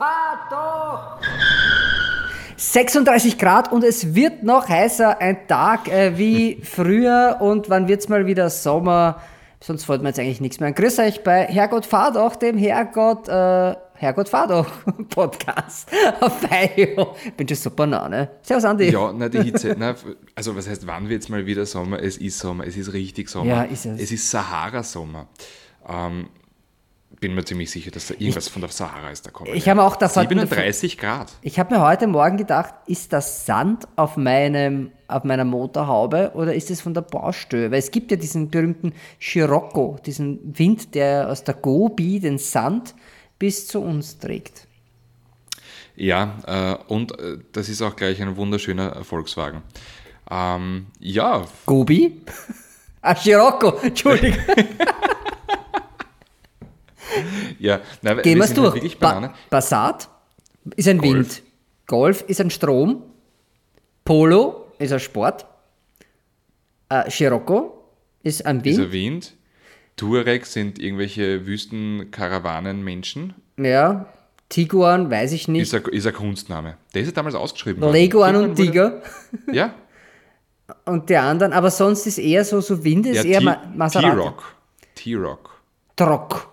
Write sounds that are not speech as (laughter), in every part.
fahr doch! 36 Grad und es wird noch heißer, ein Tag äh, wie früher und wann wird's mal wieder Sommer? Sonst fällt mir jetzt eigentlich nichts mehr ein. Grüß euch bei Herrgott fahr doch, dem Herrgott, äh, Herrgott fahr doch (laughs) Podcast auf Feio. Bin schon super nah, ne? Servus Andi. Ja, na, die Hitze. na, also, was heißt, wann wird es mal wieder Sommer? Es ist Sommer, es ist richtig Sommer. Ja, ist es. Es ist Sahara-Sommer. Ähm, bin mir ziemlich sicher, dass da irgendwas von der Sahara ist da kommen. Ich habe auch davon. 37 Grad. Ich habe mir heute Morgen gedacht, ist das Sand auf, meinem, auf meiner Motorhaube oder ist es von der Baustelle? Weil es gibt ja diesen berühmten Scirocco, diesen Wind, der aus der Gobi den Sand bis zu uns trägt. Ja, äh, und äh, das ist auch gleich ein wunderschöner Volkswagen. Ähm, ja. Gobi? (laughs) ah, Scirocco, Entschuldigung. (laughs) (laughs) ja, na, Gehen wir es durch. halt. Ba Passat ist ein Golf. Wind. Golf ist ein Strom. Polo ist ein Sport. Äh, Scirocco ist ein Wind. Dieser Wind. Touareg sind irgendwelche Wüstenkarawanen-Menschen. Ja. Tiguan, weiß ich nicht. Ist ein, ist ein Kunstname. Der ist ja damals ausgeschrieben worden. Leguan und wurde- Tiger. Ja, (laughs) Und der anderen, aber sonst ist eher so, so Wind ist ja eher Maserati. T-Rock. T-Rock. Trock.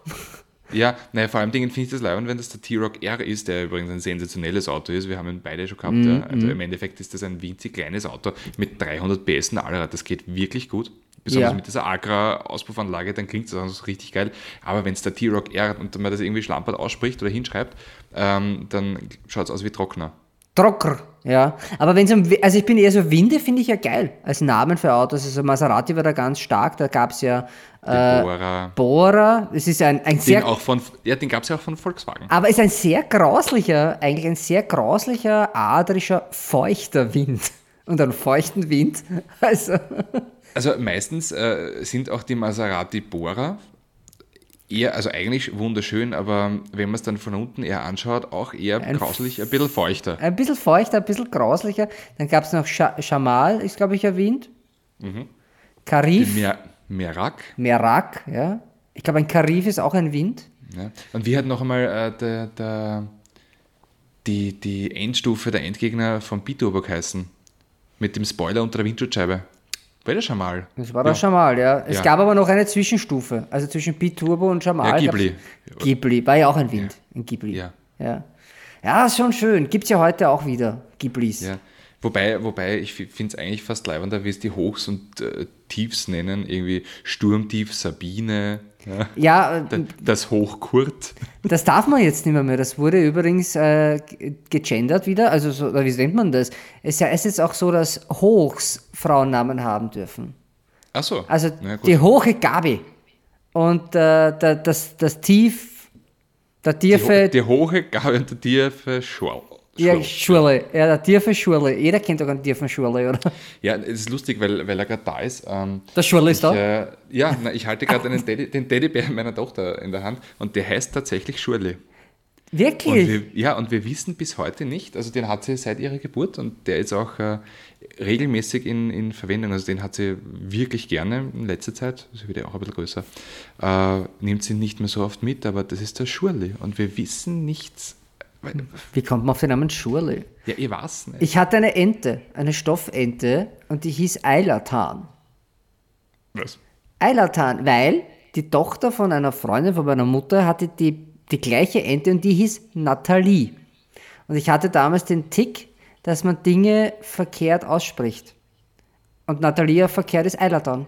Ja, naja, vor allem Dingen finde ich das leibend, wenn das der T-Rock R ist, der übrigens ein sensationelles Auto ist. Wir haben ihn beide schon gehabt. Mhm, ja. Also im Endeffekt ist das ein winzig kleines Auto mit 300 PS und Allrad. Das geht wirklich gut. Besonders Ja. mit dieser Agra-Auspuffanlage, dann klingt das auch richtig geil. Aber wenn es der T-Rock R und man das irgendwie schlampert ausspricht oder hinschreibt, ähm, dann schaut es aus wie Trockner. Trocker, ja. Aber wenn es um, also ich bin eher so Winde, finde ich ja geil. Als Namen für Autos. Also Maserati war da ganz stark. Da gab es ja äh, Bora. Bora. Es ist ein, ein Den, sehr, auch von, ja, den gab es ja auch von Volkswagen. aber ist ein sehr grauslicher, eigentlich ein sehr grauslicher, adrischer, feuchter Wind. (laughs) Und einen feuchten Wind. (laughs) Also, Also meistens äh, sind auch die Maserati Bora eher, also eigentlich wunderschön, aber wenn man es dann von unten eher anschaut, auch eher Ein grauslich, ein bisschen feuchter. ein bisschen feuchter, ein bisschen grauslicher. Dann gab es noch Scha Shamal, ist glaube ich ein Wind. Karif, Mer Merak. Merak, ja. Ich glaube, ein Karif ist auch ein Wind. Ja. Und wie hat noch einmal äh, der, der, die, die Endstufe, der Endgegner von Biturbo geheißen? Mit dem Spoiler unter der Windschutzscheibe. War das schon mal? Das war der Shamal, ja. Es Ja. gab aber noch eine Zwischenstufe, also zwischen Biturbo und Shamal. Ja, Ghibli. Ghibli, war ja auch ein Wind in Ghibli. Ja. Ja, ja ist schon schön. Gibt es ja heute auch wieder, Ghiblis. Ja. Wobei, wobei ich finde es eigentlich fast leibender, wie es die Hochs und äh, Tiefs nennen. Irgendwie Sturmtief Sabine, ja. Ja, äh, Da- das Hoch Kurt. (laughs) das darf man jetzt nicht mehr. mehr. Das wurde übrigens äh, ge- gegendert wieder. Also, so, wie nennt man das? Es ist ja ist auch so, dass Hochs Frauennamen haben dürfen. Ach so. Also gut. die hohe Gabi und äh, das, das Tief, der die, tiefe, ho die hohe Gabe und der tiefe Schwall. Ja. Schule, ja, der tiefe Schule. Jeder kennt doch einen tiefen Schule, oder? Ja, es ist lustig, weil, weil er gerade da ist. Ähm, Der Schule ist da. äh, ja, na, ich halte gerade Teddy, den Teddybär meiner Tochter in der Hand und der heißt tatsächlich Schurli. Und Wirklich? wir, ja, und wir wissen bis heute nicht, also den hat sie seit ihrer Geburt und der ist auch äh, regelmäßig in, in Verwendung. Also den hat sie wirklich gerne in letzter Zeit, also wird ja auch ein bisschen größer, äh, nimmt sie nicht mehr so oft mit, aber das ist der Schurli und wir wissen nichts. Wie kommt man auf den Namen Schurli? ja, ich weiß nicht. Ich hatte eine Ente, eine Stoffente, und die hieß Eilatan. Was? Eilatan, weil die Tochter von einer Freundin von meiner Mutter hatte die, die gleiche Ente und die hieß Nathalie. Und ich hatte damals den Tick, dass man Dinge verkehrt ausspricht. Und Nathalie auf verkehrt ist Eilatan.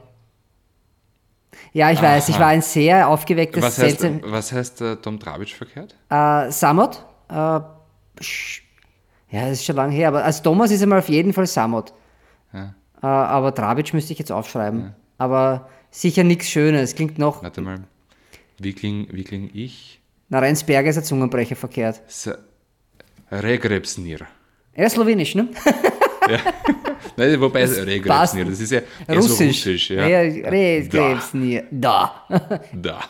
Ja, ich weiß, ich war ein sehr aufgewecktes Was heißt, seltsam- was heißt äh, Tom Trabitsch verkehrt? Äh, Samot. Äh, ja, das ist schon lange her, aber als Thomas ist einmal auf jeden Fall Samot. Ja. Äh, aber Drabic müsste ich jetzt aufschreiben. Aber sicher nichts Schönes. Klingt noch. Warte mal. Wie kling, wie kling ich? Na, Rheinsberger ist ein Zungenbrecher verkehrt. S Regrebsnir. Er ist slowenisch, ne? (laughs) Nein, wobei es. Regrebsnir, das ist ja eher so russisch. Ja. Re- Da. Da. (laughs)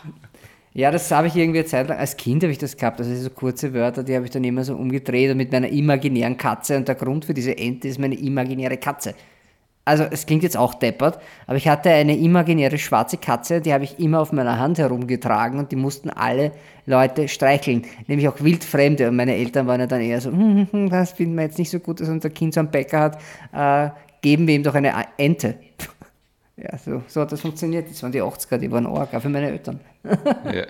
Ja, das habe ich irgendwie eine Zeit lang, als Kind habe ich das gehabt, also so kurze Wörter, die habe ich dann immer so umgedreht und mit meiner imaginären Katze und der Grund für diese Ente ist meine imaginäre Katze. also es klingt jetzt auch deppert, aber ich hatte eine imaginäre schwarze Katze, die habe ich immer auf meiner Hand herumgetragen und die mussten alle Leute streicheln, nämlich auch Wildfremde. Und meine Eltern waren ja dann eher so, hm, hm, hm, das finden wir jetzt nicht so gut, dass unser Kind so einen Bäcker hat, äh, geben wir ihm doch eine Ente. Ja, so, so hat das funktioniert. Das waren die 80er, die waren arg, auch für meine Eltern. (laughs) ja,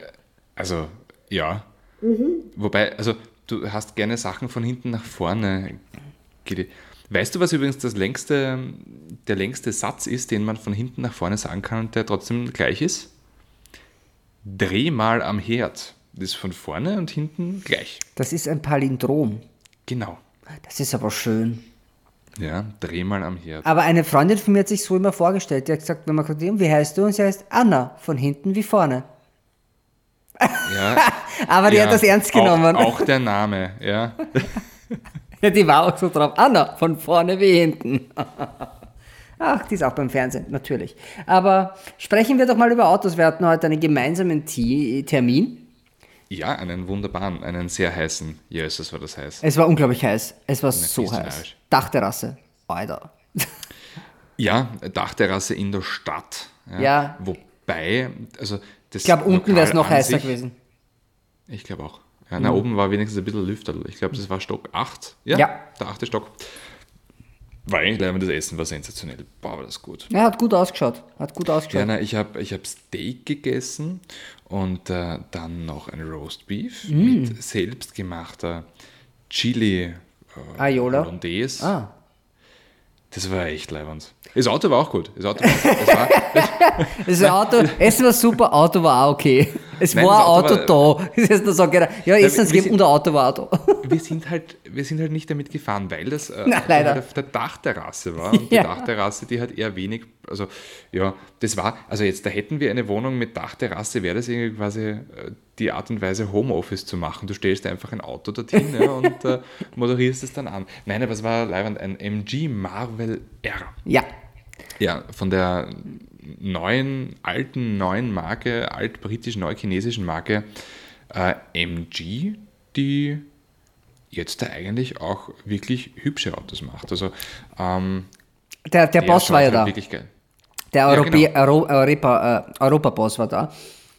also, ja. Mhm. Wobei, also, du hast gerne Sachen von hinten nach vorne. Weißt du, was übrigens das längste, der längste Satz ist, den man von hinten nach vorne sagen kann und der trotzdem gleich ist? Dreh mal am Herd. Das ist von vorne und hinten gleich. Das ist ein Palindrom. Genau. Das ist aber schön. Ja, dreh mal am Herd. Aber eine Freundin von mir hat sich so immer vorgestellt. Die hat gesagt, wenn man sagt, wie heißt du? Und sie heißt Anna, von hinten wie vorne. Ja, (laughs) aber die ja, hat das ernst genommen. Auch, auch der Name, ja. (laughs) ja, die war auch so drauf. Anna, von vorne wie hinten. (laughs) Ach, die ist auch beim Fernsehen, natürlich. Aber sprechen wir doch mal über Autos. Wir hatten heute einen gemeinsamen Termin. Ja, einen wunderbaren, einen sehr heißen. Jesus war das heiß. Es war unglaublich heiß. Es war so heiß. Dachterrasse. Alter. Ja, Dachterrasse in der Stadt. Ja. ja. Wobei, also das Ich glaube, unten wäre es noch heißer sich, gewesen. Ich glaube auch. Ja, mhm. na, oben war wenigstens ein bisschen Lüfter. Ich glaube, das war Stock 8. Ja, ja. der achte Stock. War eigentlich das Essen war sensationell. Boah, war das gut. Ja, hat gut ausgeschaut. Hat gut ausgeschaut. Ja, na, ich habe ich hab Steak gegessen und äh, dann noch ein Roast Beef mm. mit selbstgemachter Chili äh, Aiola. Hollandaise. Ah. Das war echt leibend. Das Auto war auch gut. Das Auto war, das war, (laughs) das Auto, Essen war super, Auto war auch okay. Es Nein, war ein Auto, Auto war, da. (laughs) Das heißt, so, ja, Essen es gibt und ein Auto war Auto. (laughs) Wir sind, halt, wir sind halt nicht damit gefahren, weil das äh, Na, leider. auf der Dachterrasse war. Und (laughs) ja. die Dachterrasse, die hat eher wenig, also ja, das war, also jetzt, da hätten wir eine Wohnung mit Dachterrasse, wäre das irgendwie quasi äh, die Art und Weise, Homeoffice zu machen. Du stellst einfach ein Auto dorthin ja, und äh, moderierst es dann an. Nein, aber es war leibend ein MG Marvel R. Ja. Ja, von der neuen, alten, neuen Marke, alt-britischen, neu-chinesischen Marke äh, MG, die jetzt da eigentlich auch wirklich hübsche Autos macht. Also ähm, der, der, der Boss war ja da. Wirklich geil. Der Europä ja, genau. Euro Europa, äh, Europa-Boss war da.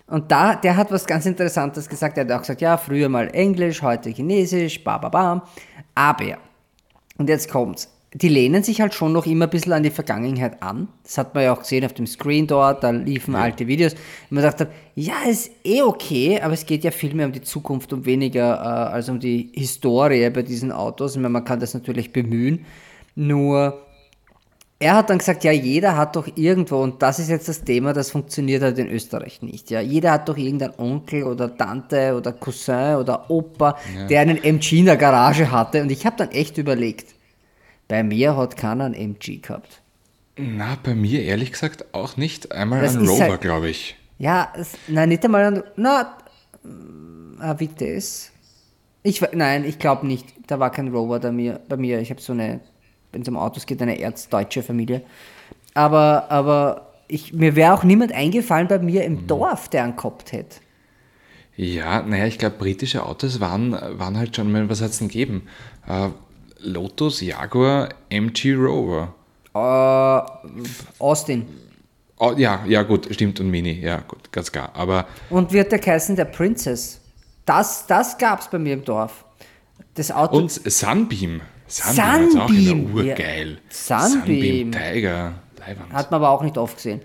Und da, der hat was ganz Interessantes gesagt. Er hat auch gesagt, ja, früher mal Englisch, heute Chinesisch, ba, ba, ba. Aber, und jetzt kommt's die lehnen sich halt schon noch immer ein bisschen an die Vergangenheit an. Das hat man ja auch gesehen auf dem Screen dort, da liefen ja. alte Videos. Und man dachte, ja, ist eh okay, aber es geht ja viel mehr um die Zukunft und weniger äh, als um die Historie bei diesen Autos. Ich meine, man kann das natürlich bemühen. Nur, er hat dann gesagt, ja, jeder hat doch irgendwo, und das ist jetzt das Thema, das funktioniert halt in Österreich nicht. Ja, jeder hat doch irgendeinen Onkel oder Tante oder Cousin oder Opa, ja. der einen MG in der Garage hatte. Und ich habe dann echt überlegt, bei mir hat keiner einen MG gehabt. Na, bei mir ehrlich gesagt auch nicht. Einmal das ein Rover, halt, glaube ich. Ja, es, nein, nicht einmal ein. Na, ein Vitesse. Ich, nein, ich glaube nicht. Da war kein Rover bei mir. Bei mir. Ich habe so eine, wenn es um Autos geht, eine erzdeutsche Familie. Aber, aber ich, mir wäre auch niemand eingefallen bei mir im mhm. Dorf, der einen gehabt hätte. Ja, naja, ich glaube, britische Autos waren, waren halt schon, was hat es denn gegeben? Äh, Lotus, Jaguar, MG Rover. Uh, Austin. Oh, ja, ja, gut, stimmt, und Mini, ja, gut, ganz klar. Aber und wird der geheißen der Princess. Das, das gab es bei mir im Dorf. Das Auto. Und Sunbeam. Sunbeam, Sunbeam. auch in urgeil. Ja. Sunbeam. Sunbeam Tiger. Leiband. Hat man aber auch nicht oft gesehen.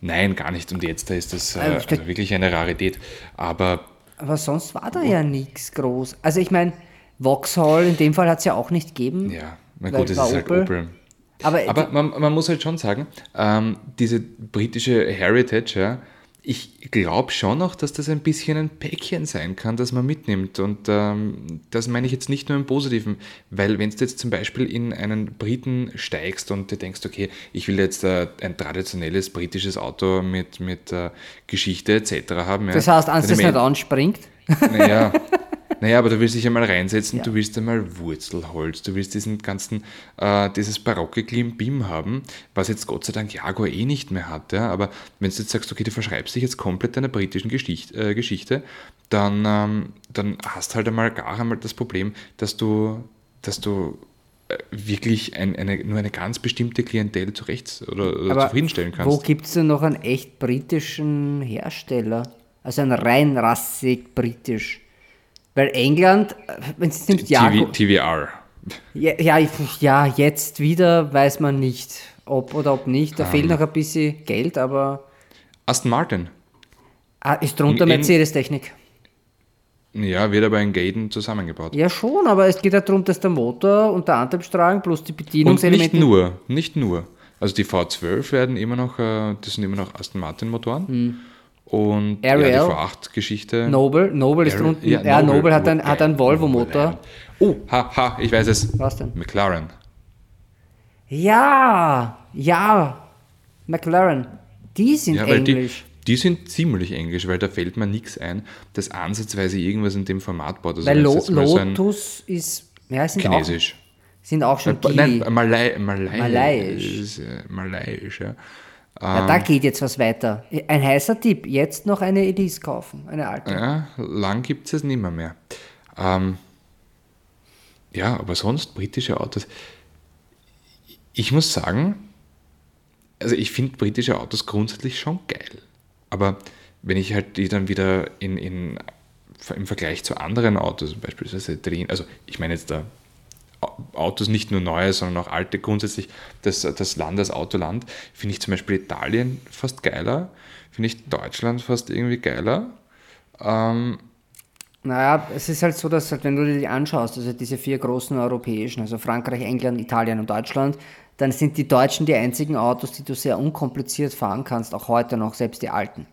Nein, gar nicht. Und jetzt da ist das äh, also wirklich eine Rarität. Aber. Aber sonst war da ja nichts groß. Also ich meine, Vauxhall, in dem Fall hat es ja auch nicht gegeben. Ja, na gut, das ist halt Opel. Opel. Aber, Aber man, man, muss halt schon sagen, ähm, diese britische Heritage, ja, ich glaube schon noch, dass das ein bisschen ein Päckchen sein kann, das man mitnimmt. Und ähm, das meine ich jetzt nicht nur im Positiven, weil wenn du jetzt zum Beispiel in einen Briten steigst und dir denkst, okay, ich will jetzt äh, ein traditionelles britisches Auto mit, mit äh, Geschichte etc. haben. Ja, das heißt, eins, das nicht anspringt? Naja, (laughs) Naja, aber du willst dich einmal reinsetzen, ja. du willst einmal Wurzelholz, du willst diesen ganzen, äh, dieses barocke Klimbim haben, was jetzt Gott sei Dank Jaguar eh nicht mehr hat. Ja? Aber wenn du jetzt sagst, okay, du verschreibst dich jetzt komplett deiner britischen Geschichte, äh, Geschichte dann, ähm, dann hast halt einmal gar einmal das Problem, dass du, dass du äh, wirklich ein, eine, nur eine ganz bestimmte Klientel zurecht oder, oder zufriedenstellen kannst. Wo gibt es denn noch einen echt britischen Hersteller? Also einen rein rassig britisch. Weil England, wenn es nimmt, ja, TV, TVR. ja, ja, jetzt wieder weiß man nicht, ob oder ob nicht. Da Ähm. fehlt noch ein bisschen Geld, aber Aston Martin. ah, ist drunter Mercedes-Technik. Ja, wird aber in Gaden zusammengebaut. Ja, schon, aber es geht ja darum, dass der Motor und der Antriebsstrang plus die Und nicht Bedienungselemente. nur, nicht nur. Also die V12 werden immer noch, äh, das sind immer noch Aston Martin Motoren. Und ja, die Ariel. V8-Geschichte. Noble, Noble ist Ariel- drunten. Ja, Noble, hat, einen, hat einen Volvo-Motor. Oh, ha, ha, ich weiß es. Was denn? McLaren. Ja, ja, McLaren. Die sind Ja, weil die, englisch. die sind ziemlich englisch, weil da fällt mir nichts ein, das ansatzweise irgendwas in dem Format baut. Also Weil Lo so ein Lotus ist, ja, sind Chinesisch. auch, sind auch schon. Nein, Malai, Malai, Malaiisch. äh, Malaiisch, ja. Ja, da geht jetzt was weiter. Ein heißer Tipp, jetzt noch eine Elise kaufen, eine alte. Ja, lang gibt es nicht mehr. mehr. Ähm, ja, aber sonst britische Autos. Ich muss sagen, also ich finde britische Autos grundsätzlich schon geil. Aber wenn ich halt die dann wieder in, in, im Vergleich zu anderen Autos, beispielsweise Italien, also ich meine jetzt da Autos nicht nur neue, sondern auch alte, grundsätzlich das, das Land als Autoland, finde ich zum Beispiel Italien fast geiler, finde ich Deutschland fast irgendwie geiler. Naja, es ist halt so, dass halt, wenn du dir die anschaust, also diese vier großen europäischen, also Frankreich, England, Italien und Deutschland, dann sind die Deutschen die einzigen Autos, die du sehr unkompliziert fahren kannst, auch heute noch, selbst die alten.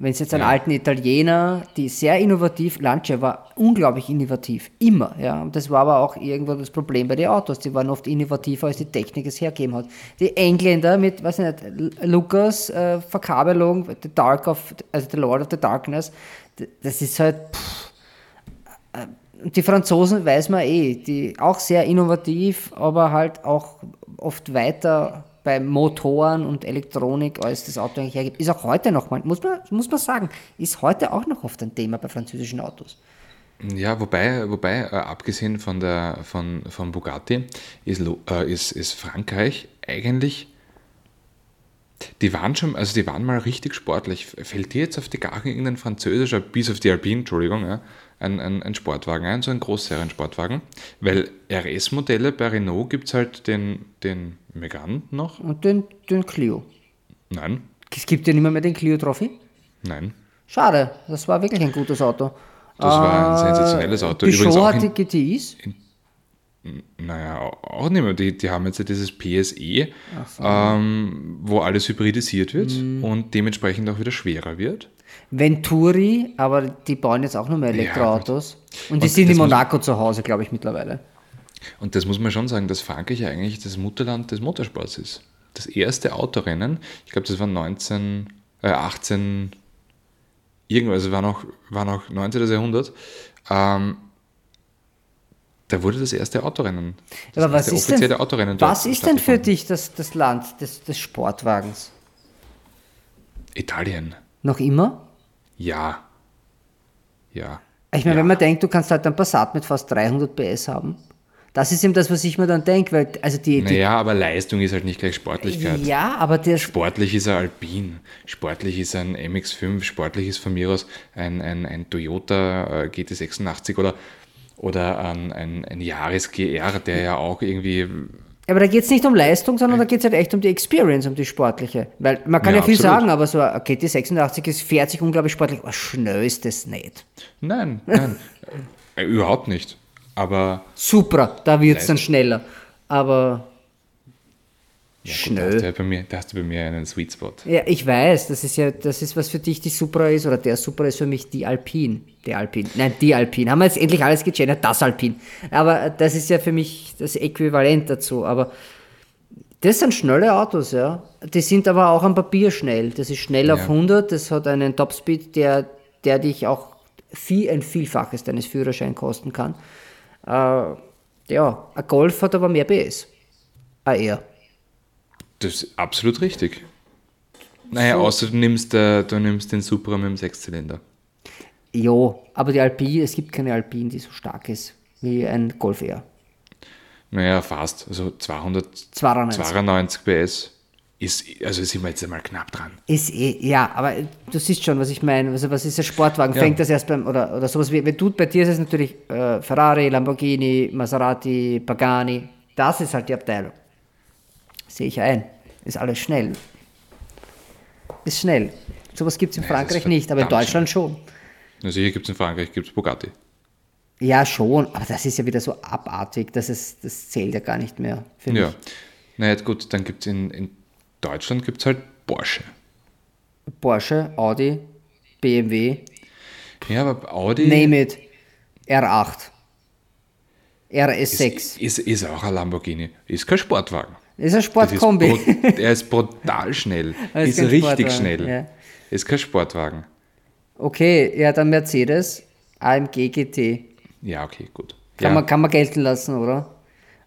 Wenn es jetzt einen alten Italiener, die sehr innovativ, Lancia war unglaublich innovativ, immer, ja. Und das war aber auch irgendwo das Problem bei den Autos. Die waren oft innovativer, als die Technik es hergeben hat. Die Engländer mit, weiß ich nicht, L- Lucas, äh, Verkabelung, The Dark of, also The Lord of the Darkness, das ist halt, pff, und die Franzosen weiß man eh, die auch sehr innovativ, aber halt auch oft weiter bei Motoren und Elektronik, als das Auto eigentlich hergibt. Ist auch heute noch, mal- muss man, muss man sagen, ist heute auch noch oft ein Thema bei französischen Autos. Ja, wobei, wobei äh, abgesehen von, der, von, von Bugatti ist, äh, ist, ist Frankreich eigentlich, die waren schon, also die waren mal richtig sportlich. Fällt dir jetzt auf die Garten irgendein französischer, bis auf die Alpine, Entschuldigung, ja, ein, ein, ein Sportwagen ein, so ein Großseriensportwagen? Weil RS-Modelle bei Renault gibt es halt den, den Megane noch. Und den, den Clio. Nein, Es gibt ja nicht mehr, mehr den Clio Trophy. nein. Schade, das war wirklich ein gutes Auto. Das war ein Äh, sensationelles Auto. Peugeot Übrigens auch hat in- die GTIs. Naja, au- auch nicht mehr. Die, die haben jetzt ja dieses PSE, ähm, wo alles hybridisiert wird Mhm. und dementsprechend auch wieder schwerer wird. Venturi, aber die bauen jetzt auch nur mehr Elektroautos. und die Und sind in Monaco zu Hause, glaube ich, mittlerweile. Und das muss man schon sagen, dass Frankreich eigentlich das Mutterland des Motorsports ist. Das erste Autorennen, ich glaube, das war 19, äh, 18, irgendwas, also war noch, war noch 19. Jahrhundert, ähm, da wurde das erste Autorennen. Das Aber was ist, denn, offizielle Autorennen was ist denn für dich das, das Land des, des Sportwagens? Italien. Noch immer? Ja. Ja. Ich meine, Ja. wenn man denkt, du kannst halt einen Passat mit fast 300 PS haben, das ist eben das, was ich mir dann denke, weil, also die, die Naja, aber Leistung ist halt nicht gleich Sportlichkeit. ja, aber der, Sportlich ist ein Alpin, sportlich ist ein MX5, sportlich ist von mir aus ein, ein, ein Toyota äh, GT86 oder, oder ein, ein, ein Yaris GR, der ja auch irgendwie aber da geht es nicht um Leistung, sondern da geht es halt echt um die Experience, um die sportliche. Weil man kann ja, Ja, viel absolut. sagen, aber so ein GT86 ist, fährt sich unglaublich sportlich, aber schnell ist das nicht. Nein, nein, äh, überhaupt nicht. Aber Supra, da wird es dann schneller. Aber ja, gut, da, schnell. hast du ja bei mir, da hast du bei mir einen Sweet Spot. Ja, ich weiß, das ist ja, das ist, was für dich die Supra ist, oder der Supra ist für mich die Alpine. Die Alpine. Nein, die Alpine. Haben wir jetzt endlich alles gegendert, das Alpine. Aber das ist ja für mich das Äquivalent dazu. Aber das sind schnelle Autos, ja. Die sind aber auch am Papier schnell. Das ist schnell auf Ja. 100, das hat einen Topspeed, der, der dich auch viel, ein Vielfaches deines Führerscheins kosten kann. Äh, ja, ein Golf hat aber mehr PS. Ah, er. Das ist absolut richtig. Naja, So. außer du nimmst, äh, du nimmst den Supra mit dem Sechszylinder. Jo, aber die Alpine, es gibt keine Alpine, die so stark ist wie ein Golf R. Naja, fast. Also 292 92. PS ist, also sind wir jetzt einmal knapp dran. Ist eh, ja, aber du siehst schon, was ich meine. Also, was ist ein Sportwagen? Ja. Fängt das erst beim, oder, oder sowas wie, wenn du, bei dir ist es natürlich äh, Ferrari, Lamborghini, Maserati, Pagani. Das ist halt die Abteilung. Sehe ich ein. Ist alles schnell. Ist schnell. Sowas gibt es in ist Frankreich nicht, aber in Deutschland schon. Also hier gibt es in Frankreich gibt's Bugatti. Ja, schon, aber das ist ja wieder so abartig, dass es, das zählt ja gar nicht mehr, Ja. ich. Naja, gut, dann gibt es in, in Deutschland gibt's halt Porsche. Porsche, Audi, BMW, Ja, aber Audi name it, R8, RS6. ist, ist auch ein Lamborghini. Ist kein Sportwagen. Ist ein Das Sportkombi. Ist er ist brutal schnell. (laughs) Er ist ist richtig schnell. ja. Ist kein Sportwagen. Okay, ja, dann Mercedes, AMG GT. Ja, okay, gut. Kann, ja. man, kann man gelten lassen, oder?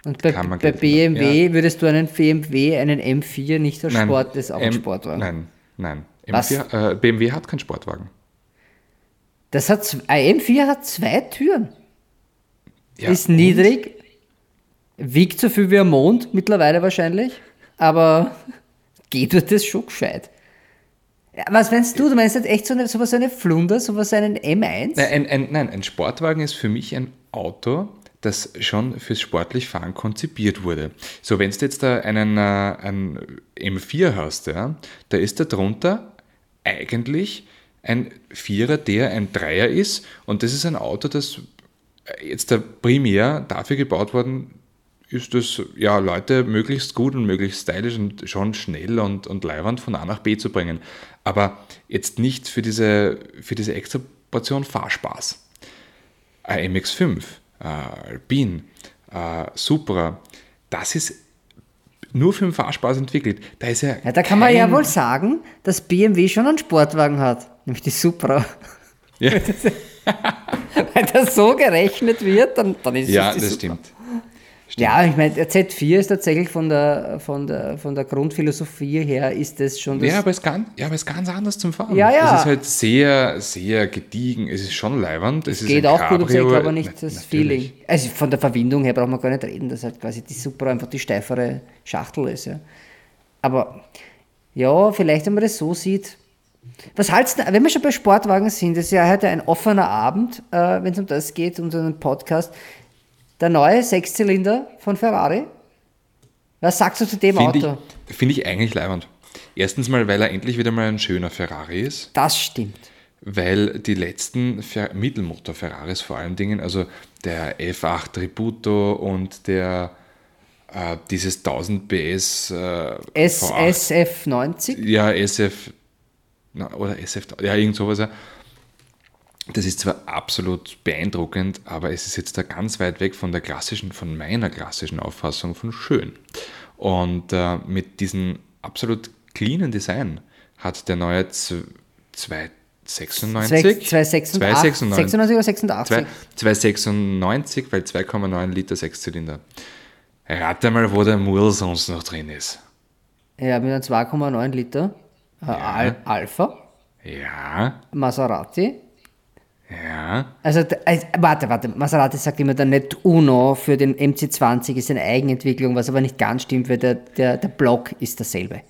Und bei, bei BMW würdest du einen BMW, einen M4 nicht als Sport, das ist auch ein Sportwagen. Nein, nein. Was? M4, äh, BMW hat keinen Sportwagen. Das hat, ein M4 hat zwei Türen. Ja, ist niedrig, wiegt so viel wie ein Mond, mittlerweile wahrscheinlich, aber (laughs) geht wird das schon gescheit. Was meinst du? Du meinst jetzt echt so eine, sowas, so eine Flunder, sowas, einen M1? Nein, ein, ein, nein, ein Sportwagen ist für mich ein Auto, das schon fürs sportlich Fahren konzipiert wurde. So, wenn du jetzt da einen, äh, einen M4 hast, ja, da ist da drunter eigentlich ein Vierer, der ein Dreier ist und das ist ein Auto, das jetzt da primär dafür gebaut worden ist, dass ja, Leute möglichst gut und möglichst stylisch und schon schnell und, und leiwand von A nach B zu bringen. Aber jetzt nicht für diese, für diese extra Portion Fahrspaß. Ein MX5, äh, Alpine, äh, Supra, das ist nur für den Fahrspaß entwickelt. Da ist ja, ja, da kann man ja wohl sagen, dass BMW schon einen Sportwagen hat, nämlich die Supra. Ja, (laughs) Wenn das so gerechnet wird, dann, dann ist ja es die das Supra. stimmt. Ja, ich meine, der Z4 ist tatsächlich von der, von der, von der Grundphilosophie her, ist das schon das Ja, aber es ist ganz, ja, aber es ganz anders zum Fahren. Ja, ja. Es ist halt sehr, sehr gediegen. Es ist schon leiwand. Es, ist Geht auch gut, aber ich Cabrio. glaube nicht Na- das natürlich. Feeling. Also von der Verwindung her braucht man gar nicht reden, dass halt quasi die Supra einfach die steifere Schachtel ist. Ja. Aber ja, vielleicht, wenn man das so sieht. Was halt's denn, wenn wir schon bei Sportwagen sind, das ist ja heute ein offener Abend, äh, wenn es um das geht, um so einen Podcast. Der neue Sechszylinder von Ferrari. Was sagst du zu dem Finde Auto? finde ich eigentlich leibend. Erstens mal, weil er endlich wieder mal ein schöner Ferrari ist, Das stimmt. weil die letzten Fer Mittelmotor-Ferraris vor allen Dingen, also der F8 Tributo und der äh, dieses 1000 PS äh, V8, SSF90. ja, SF na, oder SF, ja, irgend sowas. Ja. Das ist zwar absolut beeindruckend, aber es ist jetzt da ganz weit weg von der klassischen, von meiner klassischen Auffassung von schön. Und äh, mit diesem absolut cleanen Design hat der neue Z- 296, 296 96 oder 86? 296, weil 2,9 Liter Sechszylinder. Rate mal, wo der Murl sonst noch drin ist. Ja, mit einem 2,9 Liter. Äh, Al Alpha, Ja, Maserati. Ja. Also, also, warte, warte, Maserati sagt immer der Net Uno für den MC20 ist eine Eigenentwicklung, was aber nicht ganz stimmt, weil der, der, der Block ist dasselbe.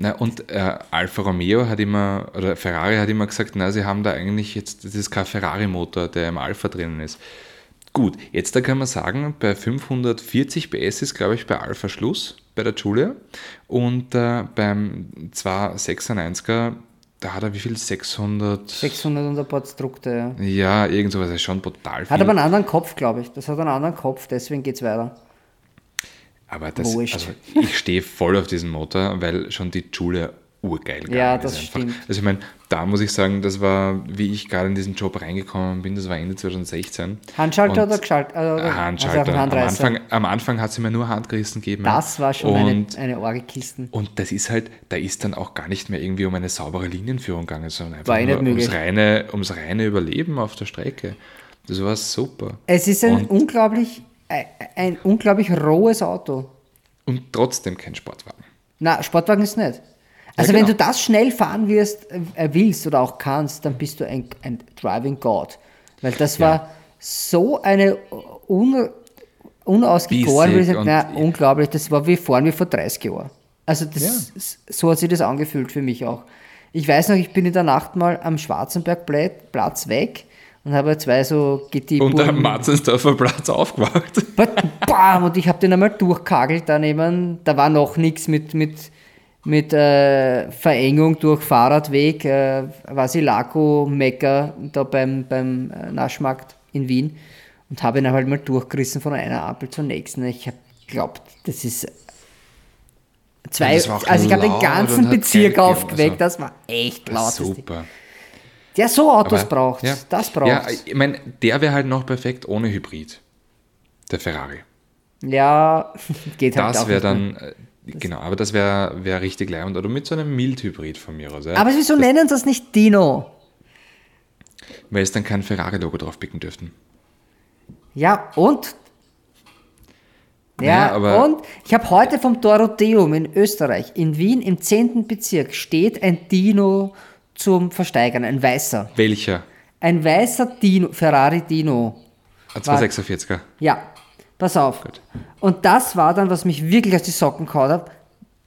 Na, und äh, Alfa Romeo hat immer, oder Ferrari hat immer gesagt, na, sie haben da eigentlich jetzt, das ist kein Ferrari-Motor, der im Alpha drinnen ist. Gut, jetzt da kann man sagen, bei 540 PS ist, glaube ich, bei Alpha Schluss, bei der Giulia. Und äh, beim 296er, da hat er wie viel? 600? 600 und ein paar Strukte, ja. Ja, irgend sowas, das ist schon brutal viel. Hat aber einen anderen Kopf, glaube ich. Das hat einen anderen Kopf, deswegen geht's weiter. Aber das, Wurscht. also ich stehe voll auf diesen Motor, weil schon die Julia urgeil Ja, das einfach. stimmt. Also ich meine, da muss ich sagen, das war, wie ich gerade in diesen Job reingekommen bin, das war Ende 2016. Handschalter Und- oder Geschalter? Äh, oder- Handschalter. Also am. Anfang, am Anfang hat sie mir nur Handgerissen gegeben. Das war schon eine, und, eine Orgelkisten. und das ist halt, da ist dann auch gar nicht mehr irgendwie um eine saubere Linienführung gegangen, sondern einfach eh nur ums reine, ums reine Überleben auf der Strecke. Das war super. Es ist ein Und- unglaublich, ein, ein unglaublich rohes Auto. Und trotzdem kein Sportwagen. Na, Sportwagen ist nicht. Also genau. wenn du das schnell fahren wirst, äh, willst oder auch kannst, dann bist du ein, ein Driving God. Weil das war so eine un, unausgegoren, würde ich Bissig sagen, na, unglaublich, das war wie fahren wie vor 30 Jahren. Also das, so hat sich das angefühlt für mich auch. Ich weiß noch, ich bin in der Nacht mal am Schwarzenbergplatz weg und habe zwei so GT Und am Marzensdorfer Platz aufgewacht. Bam, und ich habe den einmal durchkagelt daneben. Da war noch nichts mit, mit, mit äh, Verengung durch Fahrradweg, äh, Vasilako, Mekka, da beim, beim äh, Naschmarkt in Wien. Und habe ihn halt mal durchgerissen von einer Ampel zur nächsten. Ich habe geglaubt, das ist zwei, Ja, das also ich habe den ganzen Bezirk aufgeweckt. gegeben, Das war echt laut. Super. Der so Autos Aber- braucht, ja. das braucht. Ja, ich meine, der wäre halt noch perfekt ohne Hybrid. Der Ferrari. Ja, (laughs) geht halt Das auch wäre dann, äh, genau, aber das wäre wär richtig leibend. Oder mit so einem Mild-Hybrid von mir aus. Ja? Aber wieso nennen sie das nicht Dino? Weil es dann kein Ferrari-Logo drauf picken dürften. Ja, und? Ja, aber- und ich habe heute vom Dorotheum in Österreich, in Wien im 10. Bezirk, steht ein Dino zum Versteigern, ein weißer. Welcher? Ein weißer Dino, Ferrari Dino. Ein 246er. Ja, pass auf. Und das war dann, was mich wirklich aus die Socken gehauen hat.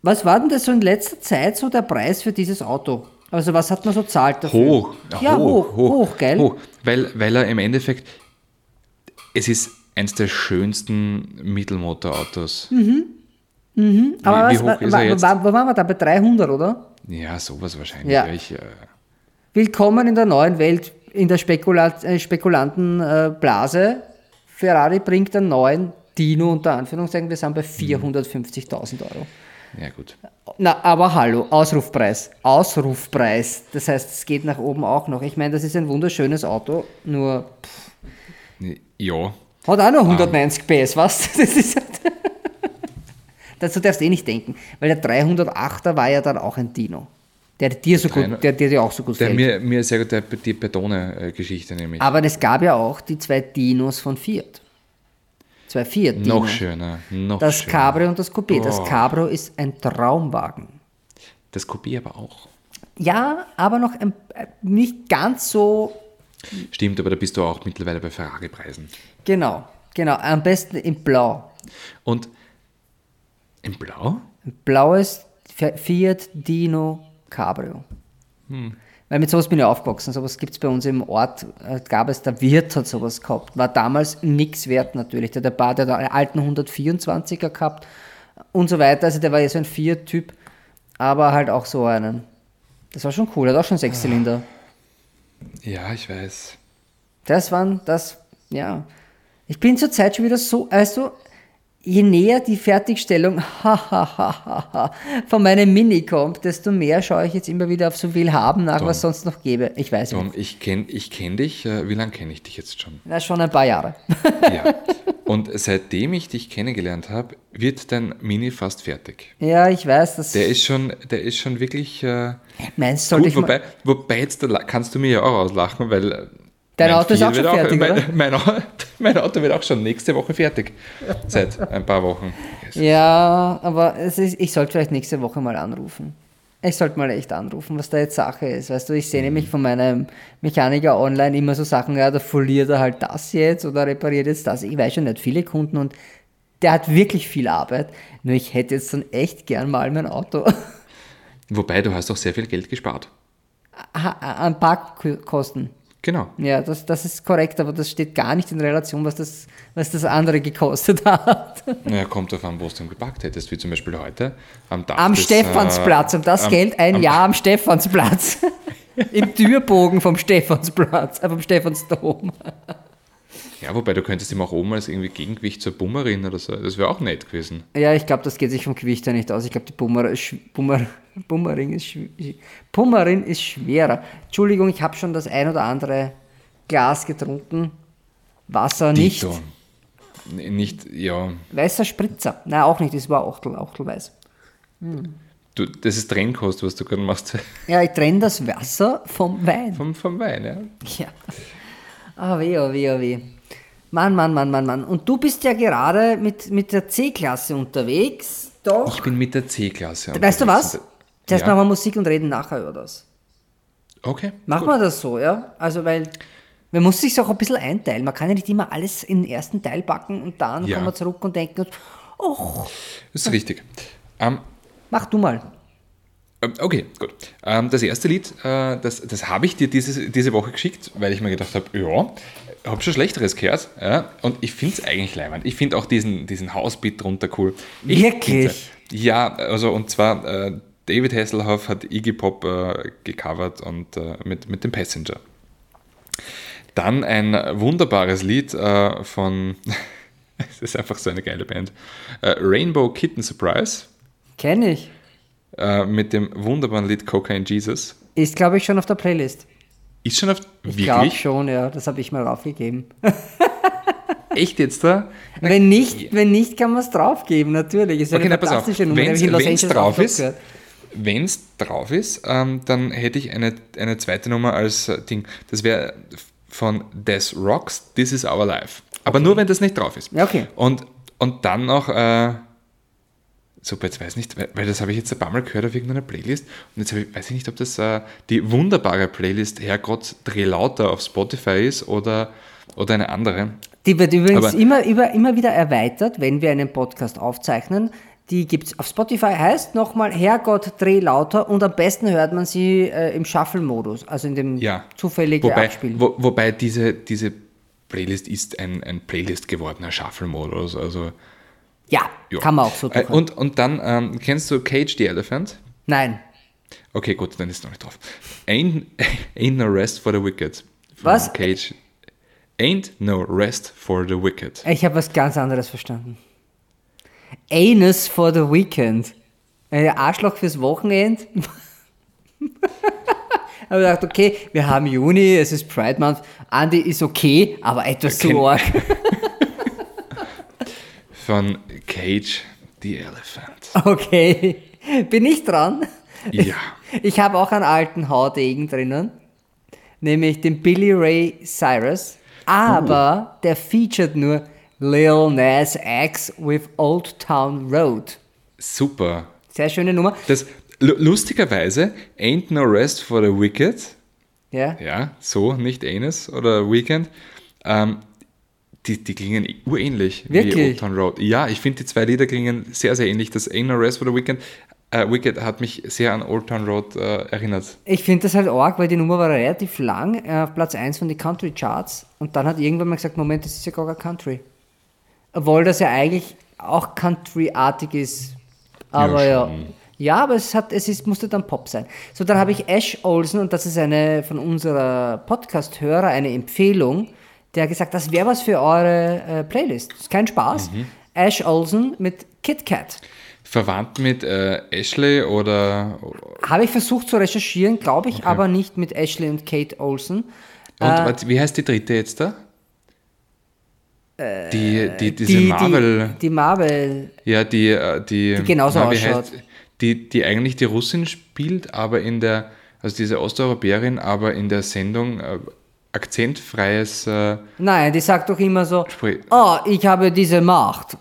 Was war denn das so in letzter Zeit so der Preis für dieses Auto? Also was hat man so zahlt dafür? Hoch. Ja, hoch, hoch, gell? Hoch, weil, weil er im Endeffekt, es ist eins der schönsten Mittelmotorautos. Aber wie, was, wie hoch ist er jetzt? wa- wo waren wir da? Bei 300, oder? Ja, sowas wahrscheinlich. Ja. Ich, äh, Willkommen in der neuen Welt, in der Spekulat äh, Spekulantenblase. Ferrari bringt einen neuen Dino unter Anführungszeichen. Wir sind bei 450.000 Euro. ja, gut. Na, aber hallo, Ausrufpreis. Ausrufpreis. Das heißt, es geht nach oben auch noch. Ich meine, das ist ein wunderschönes Auto, nur Ja, hat auch nur 190 PS, was? (laughs) Das ist halt (laughs) Dazu darfst du eh nicht denken, weil der 308er war ja dann auch ein Dino. Der dir so gut, 300 der, dir auch so gut der, fällt. mir, mir sehr gut der, die Betone-Geschichte nämlich. Aber es gab ja auch die zwei Dinos von Fiat. Zwei Fiat Dinos. noch schöner, noch Das schöner. Cabrio und das Coupé. Das Oh. Cabrio ist ein Traumwagen. Das Kopie aber auch. Ja, aber noch ein, äh, nicht ganz so Stimmt, aber da bist du auch mittlerweile bei Ferrari-Preisen. genau. Genau, am besten in Blau. Und in Blau? Blaues Fi- Fiat Dino Cabrio. Hm. Weil mit sowas bin ich aufgewachsen. Sowas gibt es bei uns im Ort. äh, Gab es, der Wirt hat sowas gehabt. War damals nichts wert natürlich. Der, der Bar, der hat einen alten 124er gehabt und so weiter. Also der war ja so ein Fiat-Typ, aber halt auch so einen. Das war schon cool. Hat auch schon sechs Zylinder. Ja, ich weiß. Das waren, das, ja. Ich bin zurzeit schon wieder so, weißt du, je näher die Fertigstellung (laughs) von meinem Mini kommt, desto mehr schaue ich jetzt immer wieder auf so viel haben nach, was es sonst noch gäbe. Ich weiß nicht. Tom, ich kenne ich kenn dich. Äh, wie lange kenne ich dich jetzt schon? Na, schon ein paar Jahre. Ja. (laughs) Und seitdem ich dich kennengelernt habe, wird dein Mini fast fertig. Ja, ich weiß, das. Der ist schon, der ist schon wirklich äh, Meinst mal, wobei, wobei jetzt kannst du mir ja auch auslachen, weil äh, Dein mein Auto ist auch schon wird fertig, mein, oder? Mein, (laughs) mein Auto wird auch schon nächste Woche fertig. Seit ein paar Wochen. Ja, aber ist, ich sollte vielleicht nächste Woche mal anrufen. Ich sollte mal echt anrufen, was da jetzt Sache ist. Weißt du, ich sehe nämlich von meinem Mechaniker online immer so Sachen, ja, da foliert er halt das jetzt oder repariert jetzt das. Ich weiß schon nicht, viele Kunden und der hat wirklich viel Arbeit. Nur ich hätte jetzt dann echt gern mal mein Auto Wobei, du hast auch sehr viel Geld gespart. an Parkkosten. Genau. Ja, das, das ist korrekt, aber das steht gar nicht in Relation, was das, was das andere gekostet (laughs) hat. Naja, kommt darauf an, wo du ihn geparkt hättest, wie zum Beispiel heute am Dach Am des, Stephansplatz. äh, Um das am- Geld ein am- Jahr am Stephansplatz. (laughs) Im Türbogen vom Stephansplatz, äh, vom Stephansdom. Ja, wobei du könntest ihm auch oben als irgendwie Gegengewicht zur Bummerin oder so. Das wäre auch nett gewesen. Ja, ich glaube, das geht sich vom Gewicht her nicht aus. Ich glaube, die Bummer, (laughs) ist sch- Bummer, Bummering ist, Pummerin ist schwerer. Entschuldigung, ich habe schon das ein oder andere Glas getrunken. Wasser nicht. Dito. N- Nicht, ja. Weißer Spritzer. Nein, auch nicht. Das war Achtel, Achtelweiß. Du, das ist Trennkost, was du gerade machst. (laughs) Ja, ich trenne das Wasser vom Wein. Vom, vom Wein, ja. Ja. Ah, weh, oh weh, oh weh. Mann, Mann, Mann, Mann, Mann. Und du bist ja gerade mit, mit der C-Klasse unterwegs. Doch. Ich bin mit der C-Klasse. weißt du was? unterwegs. Zuerst Ja. machen wir Musik und reden nachher über das. Okay. Machen wir das so, ja? Also, weil Man muss sich auch ein bisschen einteilen. Man kann ja nicht immer alles in den ersten Teil packen und dann Ja. kommen wir zurück und denken, oh, Das ist richtig. Ähm, mach du mal. Ähm, Okay, gut. Ähm, das erste Lied, äh, das, das habe ich dir diese, diese Woche geschickt, weil ich mir gedacht habe, ja, habe schon Schlechteres gehört. Ja, und ich finde es eigentlich leibend. Ich finde auch diesen, diesen Housebeat drunter cool. Ich Wirklich? Ja, also und zwar äh, David Hasselhoff hat Iggy Pop äh, gecovert und äh, mit, mit dem Passenger. Dann ein wunderbares Lied äh, von, (laughs) es ist einfach so eine geile Band, äh, Rainbow Kitten Surprise Kenn ich. äh, mit dem wunderbaren Lied Cocaine Jesus. Ist, glaube ich, schon auf der Playlist. Ist schon auf Ich glaube schon, ja. Das habe ich mal draufgegeben. (laughs) echt jetzt da? Wenn nicht, wenn nicht, kann man es draufgeben, natürlich. Ist ja Okay, eine na, pass auf. fantastische Nummer. wenn's Angeles drauf ist. Wenn es drauf ist, ähm, dann hätte ich eine, eine zweite Nummer als äh, Ding. Das wäre von Des Rocks, This is Our Life. Aber nur, wenn das nicht drauf ist. Okay. Und, und dann noch, äh, super, jetzt weiß ich nicht, weil, weil das habe ich jetzt ein paar Mal gehört auf irgendeiner Playlist. Und jetzt ich, weiß ich nicht, ob das äh, die wunderbare Playlist Herrgott Dreh lauter auf Spotify ist oder, oder eine andere. Die wird übrigens Aber- immer, über, immer wieder erweitert, wenn wir einen Podcast aufzeichnen. Die gibt es auf Spotify, heißt nochmal Herrgott, dreh lauter und am besten hört man sie äh, im Shuffle-Modus, also in dem Ja. zufälligen wobei, Abspielen. Wo, wobei diese, diese Playlist ist ein, ein Playlist gewordener Shuffle-Modus. Also, ja, ja. kann man auch so Äh, tun. und, und dann, ähm, kennst du Cage the Elephant? Nein. Okay, gut, dann ist es noch nicht drauf. Ain't, (laughs) ain't no rest for the wicked. Was? Cage. Ain't no rest for the wicked. Ich habe was ganz anderes verstanden. Anus for the Weekend. Ein Arschloch fürs Wochenend. (laughs) habe gedacht, okay, wir haben Juni, es ist Pride Month. Andy ist okay, aber etwas zu arg. (laughs) Von Cage the Elephant. Okay, bin ich dran? Ja. (laughs) Ich habe auch einen alten Haudegen drinnen, nämlich den Billy Ray Cyrus, aber der featured nur Lil Nas X with Old Town Road. Super. Sehr schöne Nummer. Das, lu- lustigerweise, Ain't no rest for the wicked. Ja. Ja, so, nicht Anus oder Weekend. Ähm, die, die klingen urähnlich wie Wirklich? Old Town Road. Ja, ich finde, die zwei Lieder klingen sehr, sehr ähnlich. Das Ain't No Rest for the Weekend, äh, Wicked hat mich sehr an Old Town Road äh, erinnert. Ich finde das halt arg, weil die Nummer war relativ lang, äh, auf Platz 1 von den Country Charts. Und dann hat irgendwann mal gesagt, Moment, das ist ja gar kein Country. Obwohl das ja eigentlich auch Country-artig ist. Aber ja. Ja, aber es, hat, es ist, musste dann Pop sein. So, dann habe ich Ash Olsen, und das ist eine von unserer Podcast-Hörer, eine Empfehlung, der hat gesagt, das wäre was für eure äh, Playlist. ist kein Spaß. Mhm. Ash Olsen mit Kit Kat. Verwandt mit äh, Ashley oder. Habe ich versucht zu recherchieren, glaube ich, aber nicht mit Ashley und Kate Olsen. Und Äh, wie heißt die dritte jetzt da? die, die, diese Äh, die, Marvel. Die, die Marvel. Ja, die, äh, die, Die genauso na, ausschaut. heißt- die, die eigentlich die Russin spielt, aber in der, also diese Osteuropäerin, aber in der Sendung äh, akzentfreies, äh, Nein, die sagt doch immer so, Sprich- oh, ich habe diese Macht.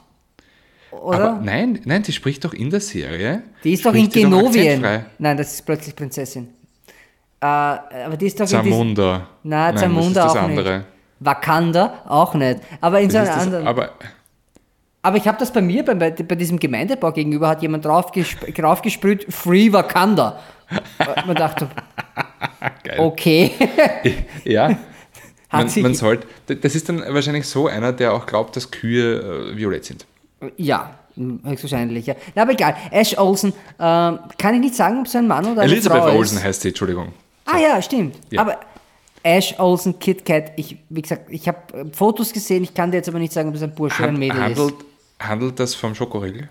Oder? aber nein, nein, die spricht doch in der Serie. die ist doch in Genovien. akzentfrei. Nein, das ist plötzlich Prinzessin. Äh, aber die ist doch in Zamunda. diesem- Nein, Zamunda das ist das auch andere. nicht. Wakanda auch nicht. Aber in so Das einer ist das, anderen. Aber, aber ich habe das bei mir, bei, bei, diesem Gemeindebau gegenüber, hat jemand draufgesp draufgesprüht, Free Wakanda. Äh, Man dachte. (laughs) okay. Ja. Man, man sollte, das ist dann wahrscheinlich so einer, der auch glaubt, dass Kühe äh, violett sind. Ja, höchstwahrscheinlich. Ja. Na, aber egal. Ash Olsen, ähm, kann ich nicht sagen, ob es ein Mann oder eine Elizabeth Frau Olsen ist. heißt sie, Entschuldigung. Ah ja, stimmt. Ja. Aber Ash Olsen, Kit Kat, ich, wie gesagt, ich habe Fotos gesehen, ich kann dir jetzt aber nicht sagen, ob es ein Bursche oder ein Mädel handelt, handelt das vom Schokoriegel? ist.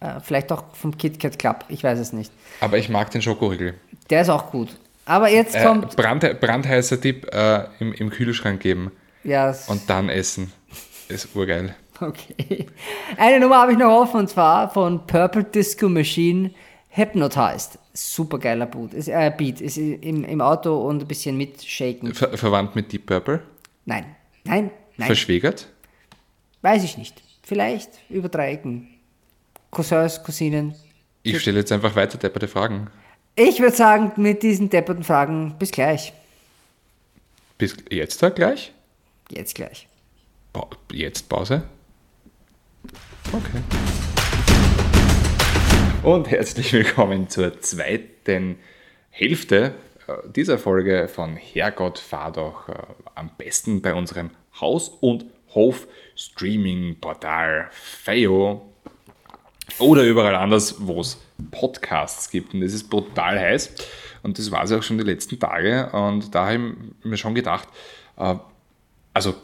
Äh, vielleicht auch vom Kit Kat Club, ich weiß es nicht. Aber ich mag den Schokoriegel. Der ist auch gut. Aber jetzt Äh, kommt. brand, brandheißer Tipp, äh, im, im Kühlschrank geben Ja, s- und dann essen. Ist urgeil. okay. Eine Nummer habe ich noch offen und zwar von Purple Disco Machine Hypnotized. Super geiler Beat. Ist, äh, Beat. Ist im, im Auto und ein bisschen mit Shaken. Ver verwandt mit Deep Purple? Nein, nein, nein. Verschwägert? Weiß ich nicht. Vielleicht über drei Ecken. Cousins, Cousinen. Ich stelle jetzt einfach weiter depperte Fragen. Ich würde sagen, mit diesen depperten Fragen bis gleich. Bis jetzt da gleich? Jetzt gleich. Pa jetzt Pause? Okay. Und herzlich willkommen zur zweiten Hälfte äh, dieser Folge von Herrgott, fahr doch äh, am besten bei unserem Haus- und Hof-Streaming-Portal FEO oder überall anders, wo es Podcasts gibt. Und das ist brutal heiß. Und das war es auch schon die letzten Tage. Und da habe ich mir schon gedacht, äh, also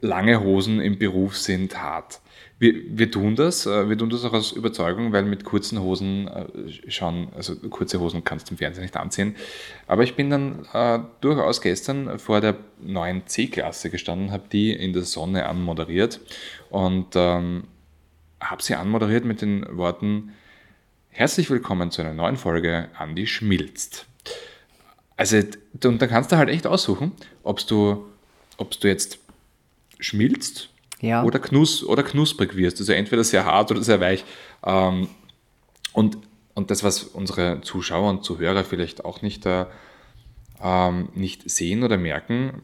lange Hosen im Beruf sind hart. Wir, wir tun das, äh, wir tun das auch aus Überzeugung, weil mit kurzen Hosen äh, schon, also kurze Hosen kannst du im Fernsehen nicht anziehen. Aber ich bin dann äh, durchaus gestern vor der neuen C-Klasse gestanden, habe die in der Sonne anmoderiert und ähm, habe sie anmoderiert mit den Worten, Herzlich willkommen zu einer neuen Folge Andi Schmilzt. Also, und da kannst du halt echt aussuchen, ob du, du jetzt schmilzt Ja. oder, knus oder knusprig wirst. Also entweder sehr hart oder sehr weich. Ähm, und, und das, was unsere Zuschauer und Zuhörer vielleicht auch nicht, äh, ähm, nicht sehen oder merken,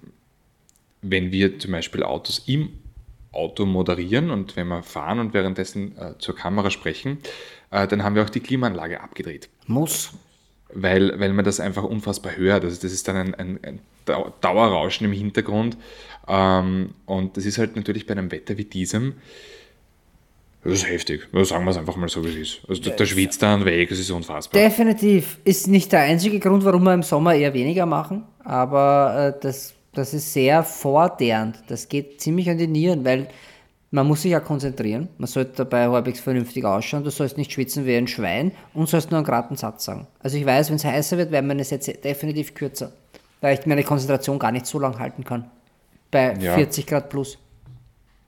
wenn wir zum Beispiel Autos im Auto moderieren und wenn wir fahren und währenddessen äh, zur Kamera sprechen, äh, dann haben wir auch die Klimaanlage abgedreht Muss. weil, weil man das einfach unfassbar hört. Also das ist dann ein, ein, ein Dau- Dauerrauschen im Hintergrund. Ähm, und das ist halt natürlich bei einem Wetter wie diesem, das ist heftig. Sagen wir es einfach mal so, wie es ist. Also da, da schwitzt dann weg, es ist unfassbar. Definitiv. Ist nicht der einzige Grund, warum wir im Sommer eher weniger machen, aber äh, das, das ist sehr fordernd. Das geht ziemlich an die Nieren, weil man muss sich ja konzentrieren. Man sollte dabei halbwegs vernünftig ausschauen. Du sollst nicht schwitzen wie ein Schwein und sollst nur einen geraden Satz sagen. Also ich weiß, wenn es heißer wird, werden meine Sätze definitiv kürzer, weil ich meine Konzentration gar nicht so lang halten kann. Bei Ja. 40 Grad plus.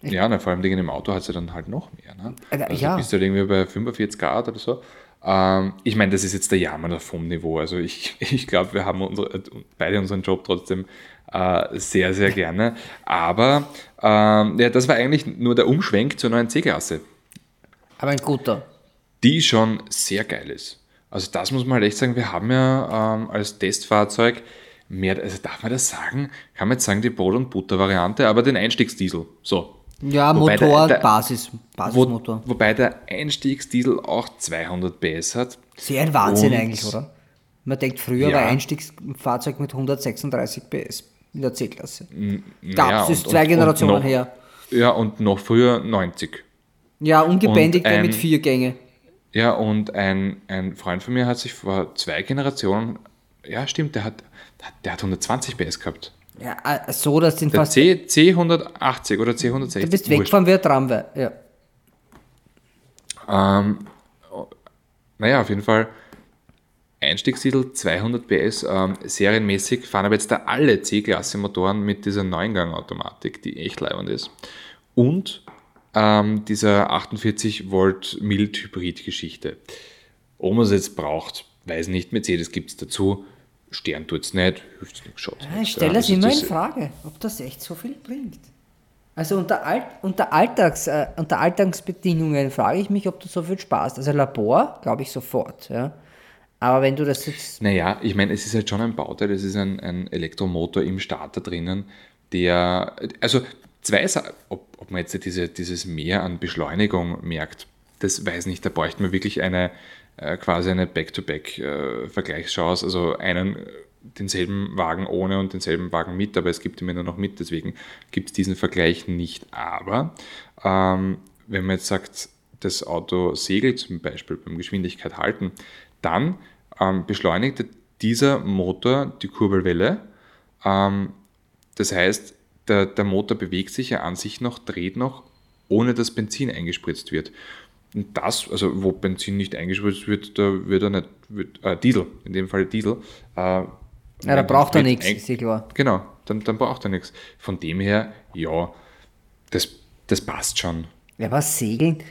Ja, na, vor allem Dingen im Auto hat es ja dann halt noch mehr. Ne? Äh, Also ja. bist du halt irgendwie bei 45 Grad oder so. Ähm, ich meine, das ist jetzt der Jammer vom Niveau. Also ich, (laughs) ich glaube, wir haben unsere, beide unseren Job trotzdem äh, sehr, sehr gerne. Aber ähm, ja, das war eigentlich nur der Umschwenk zur neuen C-Klasse, Aber ein guter. die schon sehr geil ist. Also das muss man halt echt sagen, wir haben ja ähm, als Testfahrzeug mehr, also darf man das sagen? Kann man jetzt sagen, die Brot- und Butter-Variante, aber den Einstiegsdiesel. So, Ja, Wobei der- Motor, der- Basis, wo, Basismotor. wobei der Einstiegsdiesel auch 200 PS hat. Sehr ein Wahnsinn Und- eigentlich, oder? Man denkt, früher Ja. war Einstiegsfahrzeug mit 136 PS in der C-Klasse. Gab es und- zwei und- Generationen und noch, her. Ja, und noch früher 90. Ja, ungebändigter ein- mit vier Gänge. Ja, und ein, ein Freund von mir hat sich vor zwei Generationen, ja stimmt, der hat, der hat 120 PS gehabt. Ja, so, dass den Der fast. C, C180 oder C160. Du bist weggefahren wie ein Tramway. Ja. Ähm, naja, auf jeden Fall Einstiegstitel 200 PS, ähm, serienmäßig fahren aber jetzt da alle C-Klasse-Motoren mit dieser 9-Gang-Automatik, die echt leibend ist. Und ähm, dieser 48 Volt Mild-Hybrid-Geschichte. Ob man es jetzt braucht, weiß nicht. Mercedes gibt es dazu. Stern tut es nicht, hilft nichts, schaut Ah, Ich stelle das immer in Frage, ob das echt so viel bringt. Also unter, Alt, unter, Alltags, äh, unter Alltagsbedingungen frage ich mich, ob du so viel Spaß hast. Also Labor, glaube ich sofort. Ja. Aber wenn du das jetzt. Naja, ich meine, es ist halt schon ein Bauteil, es ist ein, ein Elektromotor im Starter drinnen, der, also zwei ob, ob man jetzt diese, dieses Mehr an Beschleunigung merkt, das weiß nicht, da bräuchte man wirklich eine, äh, quasi eine Back-to-Back-Vergleichschance, also einen, äh, denselben Wagen ohne und denselben Wagen mit, aber es gibt immer nur noch mit, deswegen gibt es diesen Vergleich nicht. Aber ähm, wenn man jetzt sagt, das Auto segelt zum Beispiel beim Geschwindigkeit halten, dann ähm, beschleunigt dieser Motor die Kurbelwelle. Ähm, das heißt, der, der Motor bewegt sich ja an sich noch, dreht noch, ohne dass Benzin eingespritzt wird. Und das, also wo Benzin nicht eingespritzt wird, da wird er nicht, wird, äh, Diesel, in dem Fall Diesel. Äh, Ja, da braucht er nichts, ist klar. Genau, dann, dann braucht er nichts. Von dem her, ja, das, das passt schon. Ja, aber Segeln.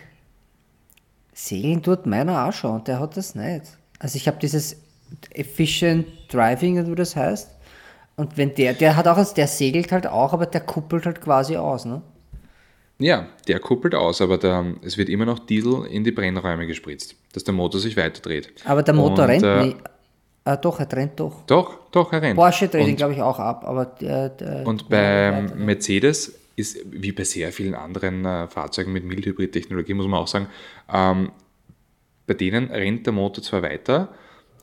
Segeln tut meiner auch schon, der hat das nicht. Also ich habe dieses Efficient Driving, oder wie das heißt. Und wenn der, der hat auch, der segelt halt auch, aber der kuppelt halt quasi aus, ne? Ja, der kuppelt aus, aber der, es wird immer noch Diesel in die Brennräume gespritzt, dass der Motor sich weiter dreht. Aber der Motor Und, rennt äh, nicht. Äh, doch, er trennt doch. Doch, doch, er rennt. Porsche dreht ihn, Und- glaube ich, auch ab, aber der, der Und beim Mercedes ist, wie bei sehr vielen anderen äh, Fahrzeugen mit Mildhybrid-Technologie, muss man auch sagen, ähm, bei denen rennt der Motor zwar weiter,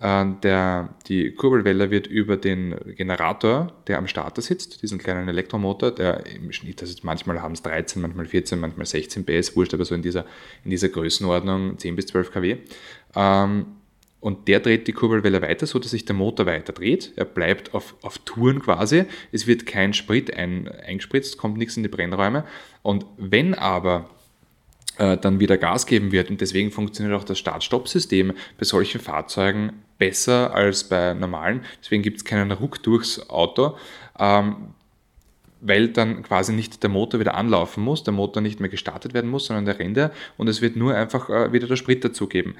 äh, der, die Kurbelwelle wird über den Generator, der am Starter sitzt, diesen kleinen Elektromotor, der im Schnitt, also manchmal haben es 13, manchmal 14, manchmal 16 PS, wurscht, aber so in dieser, in dieser Größenordnung 10 bis 12 kW. Ähm, und der dreht die Kurbelwelle weiter, so dass sich der Motor weiter dreht. Er bleibt auf, auf Touren quasi. Es wird kein Sprit ein, eingespritzt, kommt nichts in die Brennräume. Und wenn aber äh, dann wieder Gas geben wird, und deswegen funktioniert auch das Start-Stopp-System bei solchen Fahrzeugen besser als bei normalen, deswegen gibt es keinen Ruck durchs Auto, ähm, weil dann quasi nicht der Motor wieder anlaufen muss, der Motor nicht mehr gestartet werden muss, sondern der ja und es wird nur einfach äh, wieder der Sprit dazugeben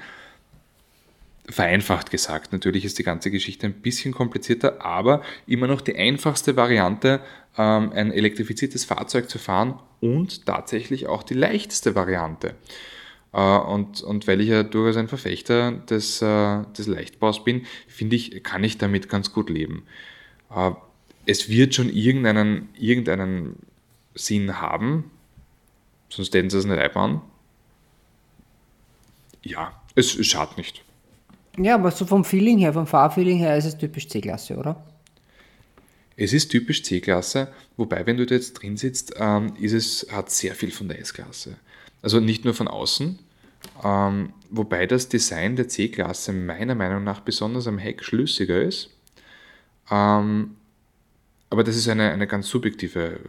vereinfacht gesagt. Natürlich ist die ganze Geschichte ein bisschen komplizierter, aber immer noch die einfachste Variante, ähm, ein elektrifiziertes Fahrzeug zu fahren und tatsächlich auch die leichteste Variante. Äh, und, und weil ich ja durchaus ein Verfechter des, äh, des Leichtbaus bin, finde ich, kann ich damit ganz gut leben. Äh, es wird schon irgendeinen, irgendeinen Sinn haben, sonst hätten sie es nicht einbauen. Ja, es schadet nicht. Ja, aber so vom Feeling her, vom Fahrfeeling her ist es typisch C-Klasse, oder? Es ist typisch C-Klasse, wobei, wenn du da jetzt drin sitzt, ähm, ist es, hat sehr viel von der S-Klasse. Also nicht nur von außen, ähm, wobei das Design der C-Klasse meiner Meinung nach besonders am Heck schlüssiger ist. Ähm, aber das ist eine, eine ganz subjektive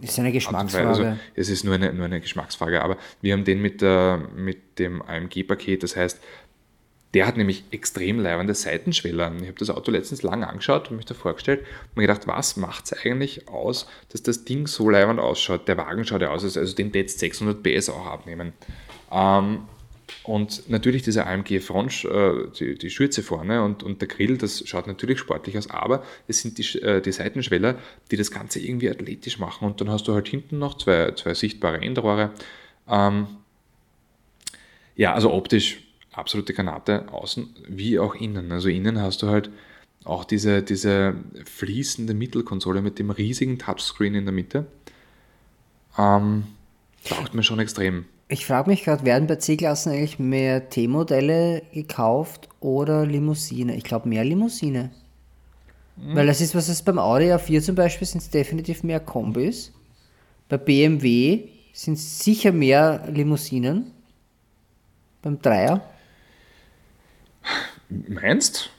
Das ist eine Geschmacksfrage. Also, es ist nur eine, nur eine Geschmacksfrage, aber wir haben den mit, der, mit dem AMG-Paket, das heißt, der hat nämlich extrem leibende Seitenschwellern. Ich habe das Auto letztens lang angeschaut und mich da vorgestellt und mir gedacht, was macht es eigentlich aus, dass das Ding so leibend ausschaut? Der Wagen schaut ja aus, als- also den jetzt 600 PS auch abnehmen. Ähm, und natürlich dieser AMG Front, äh, die, die Schürze vorne und, und der Grill, das schaut natürlich sportlich aus, aber es sind die, äh, die Seitenschweller, die das Ganze irgendwie athletisch machen. Und dann hast du halt hinten noch zwei, zwei sichtbare Endrohre. Ähm, ja, also optisch absolute Granate, außen wie auch innen. Also innen hast du halt auch diese, diese fließende Mittelkonsole mit dem riesigen Touchscreen in der Mitte. Ähm, taugt mir schon extrem. Ich frage mich gerade, werden bei C-Klassen eigentlich mehr T-Modelle gekauft oder Limousine? Ich glaube mehr Limousine. Weil das ist, was es beim Audi A4 zum Beispiel sind es definitiv mehr Kombis. Bei BMW sind es sicher mehr Limousinen. Beim Dreier. Meinst?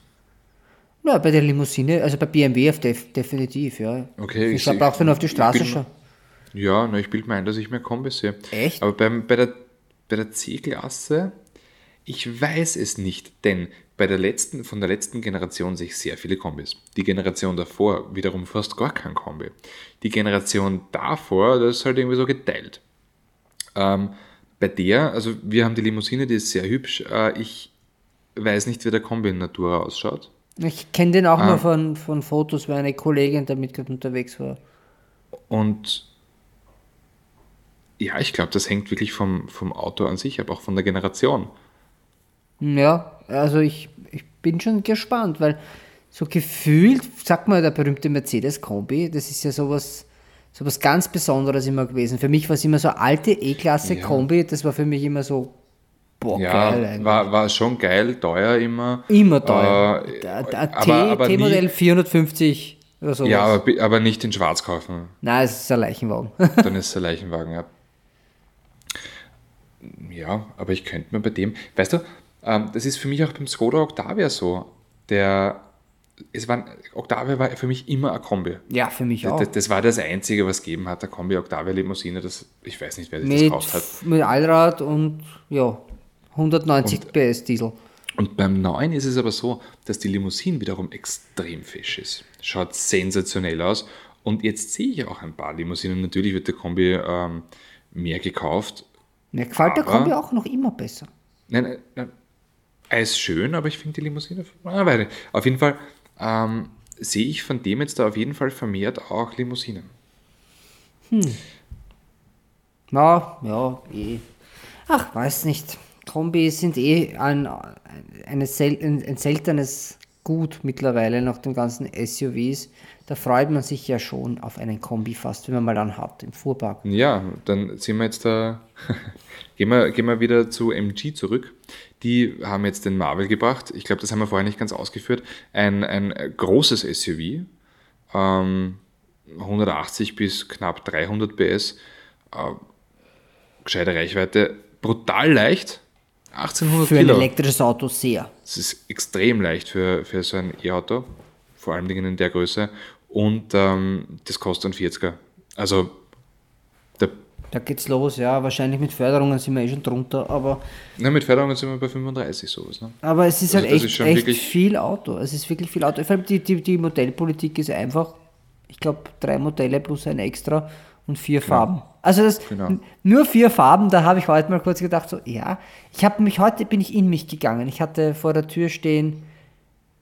Na, bei der Limousine, also bei BMW auf def definitiv, ja. Okay, Ich ich- brauchst du nur auf die Straße schauen. Ja, na, ich bilde mir ein, dass ich mehr Kombis sehe. Echt? Aber beim, bei der, bei der C-Klasse, ich weiß es nicht, denn bei der letzten, von der letzten Generation sehe ich sehr viele Kombis. Die Generation davor wiederum fast gar kein Kombi. Die Generation davor, das ist halt irgendwie so geteilt. Ähm, bei der, also wir haben die Limousine, die ist sehr hübsch. Äh, ich weiß nicht, wie der Kombi in Natura ausschaut. Ich kenne den auch Ah. nur von, von Fotos, weil eine Kollegin damit gerade unterwegs war. Und ja, ich glaube, das hängt wirklich vom, vom Auto an sich ab, auch von der Generation. Ja, also ich, ich bin schon gespannt, weil so gefühlt, sag mal, der berühmte Mercedes-Kombi, das ist ja sowas, sowas ganz Besonderes immer gewesen. Für mich war es immer so alte E-Klasse-Kombi, das war für mich immer so, boah, Ja, geil eigentlich. war, war schon geil, teuer immer. immer teuer. Äh, aber- T-Modell 450 oder sowas. Ja, aber, aber nicht in schwarz kaufen. Nein, es ist ein Leichenwagen. (laughs) Dann ist es ein Leichenwagen, ja. Ja, aber ich könnte mir bei dem, weißt du, ähm, das ist für mich auch beim Skoda Octavia so. Der, es war, Octavia war für mich immer ein Kombi. ja, für mich auch. Das, das war das Einzige, was es gegeben hat, der Kombi Octavia Limousine. Das, ich weiß nicht, wer sich das gekauft hat. mit Allrad und ja, 190 PS Diesel. Und beim neuen ist es aber so, dass die Limousine wiederum extrem fesch ist. Schaut sensationell aus. Und jetzt sehe ich auch ein paar Limousinen. Natürlich wird der Kombi ähm, mehr gekauft. Mir gefällt der Kombi auch noch immer besser. Nein, nein, nein. Er ist schön, aber ich finde die Limousine. Ah. Auf jeden Fall ähm, sehe ich von dem jetzt da auf jeden Fall vermehrt auch Limousinen. Ja, ja, eh. Ach, weiß nicht. Kombis sind eh ein, ein, ein seltenes gut mittlerweile nach den ganzen SUVs. Da freut man sich ja schon auf einen Kombi fast, wenn man mal dann hat im Fuhrpark. Ja, dann sind wir jetzt da. (laughs) gehen, wir, gehen wir wieder zu MG zurück. Die haben jetzt den Marvel gebracht. Ich glaube, das haben wir vorher nicht ganz ausgeführt. Ein, ein großes SUV. Ähm, 180 bis knapp 300 PS. Äh, gescheite Reichweite. Brutal leicht. 1800 Für Kilo. ein elektrisches Auto sehr. Das ist extrem leicht für, für so ein E-Auto, vor allem in der Größe. Und ähm, das kostet ein 40er. Also, der, Da geht's los, ja. Wahrscheinlich mit Förderungen sind wir eh schon drunter, aber, na, mit Förderungen sind wir bei 35 sowas. Ne? aber es ist Also halt echt, ist echt viel Auto. Es ist wirklich viel Auto. Vor allem die, die, die Modellpolitik ist einfach, ich glaube, drei Modelle plus ein extra und vier Farben. Also das Genau. nur vier Farben, da habe ich heute mal kurz gedacht, so, ja, ich habe mich heute bin ich in mich gegangen. Ich hatte vor der Tür stehen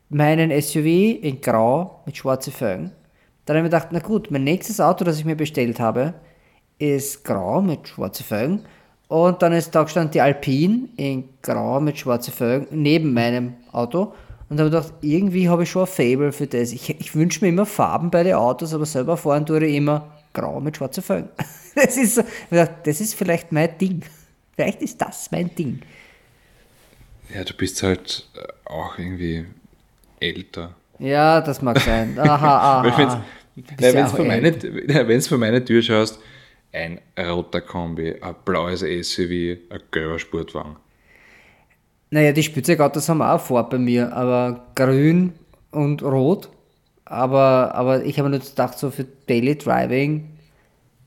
meinen SUV in Grau mit schwarzen Felgen. Dann habe ich mir gedacht, na gut, mein nächstes Auto, das ich mir bestellt habe, ist grau mit schwarzen Felgen. Und dann ist da gestanden die Alpine in grau mit schwarzen Felgen neben meinem Auto. Und da habe ich gedacht, irgendwie habe ich schon ein Fable für das. Ich, ich wünsche mir immer Farben bei den Autos, aber selber fahren tue ich immer grau mit schwarzen Felgen. Das ist, das ist vielleicht mein Ding. Vielleicht ist das mein Ding. Ja, du bist halt äh, auch irgendwie älter. Ja, das mag sein. (laughs) Aha, aha. Wenn du vor, meine- vor meine Tür schaust, ein roter Kombi, ein blaues SUV, ein gelber Sportwagen. Naja, die Spielzeugautos haben auch Farbe bei mir, aber grün und rot. Aber, aber ich habe mir nur gedacht, so für Daily Driving,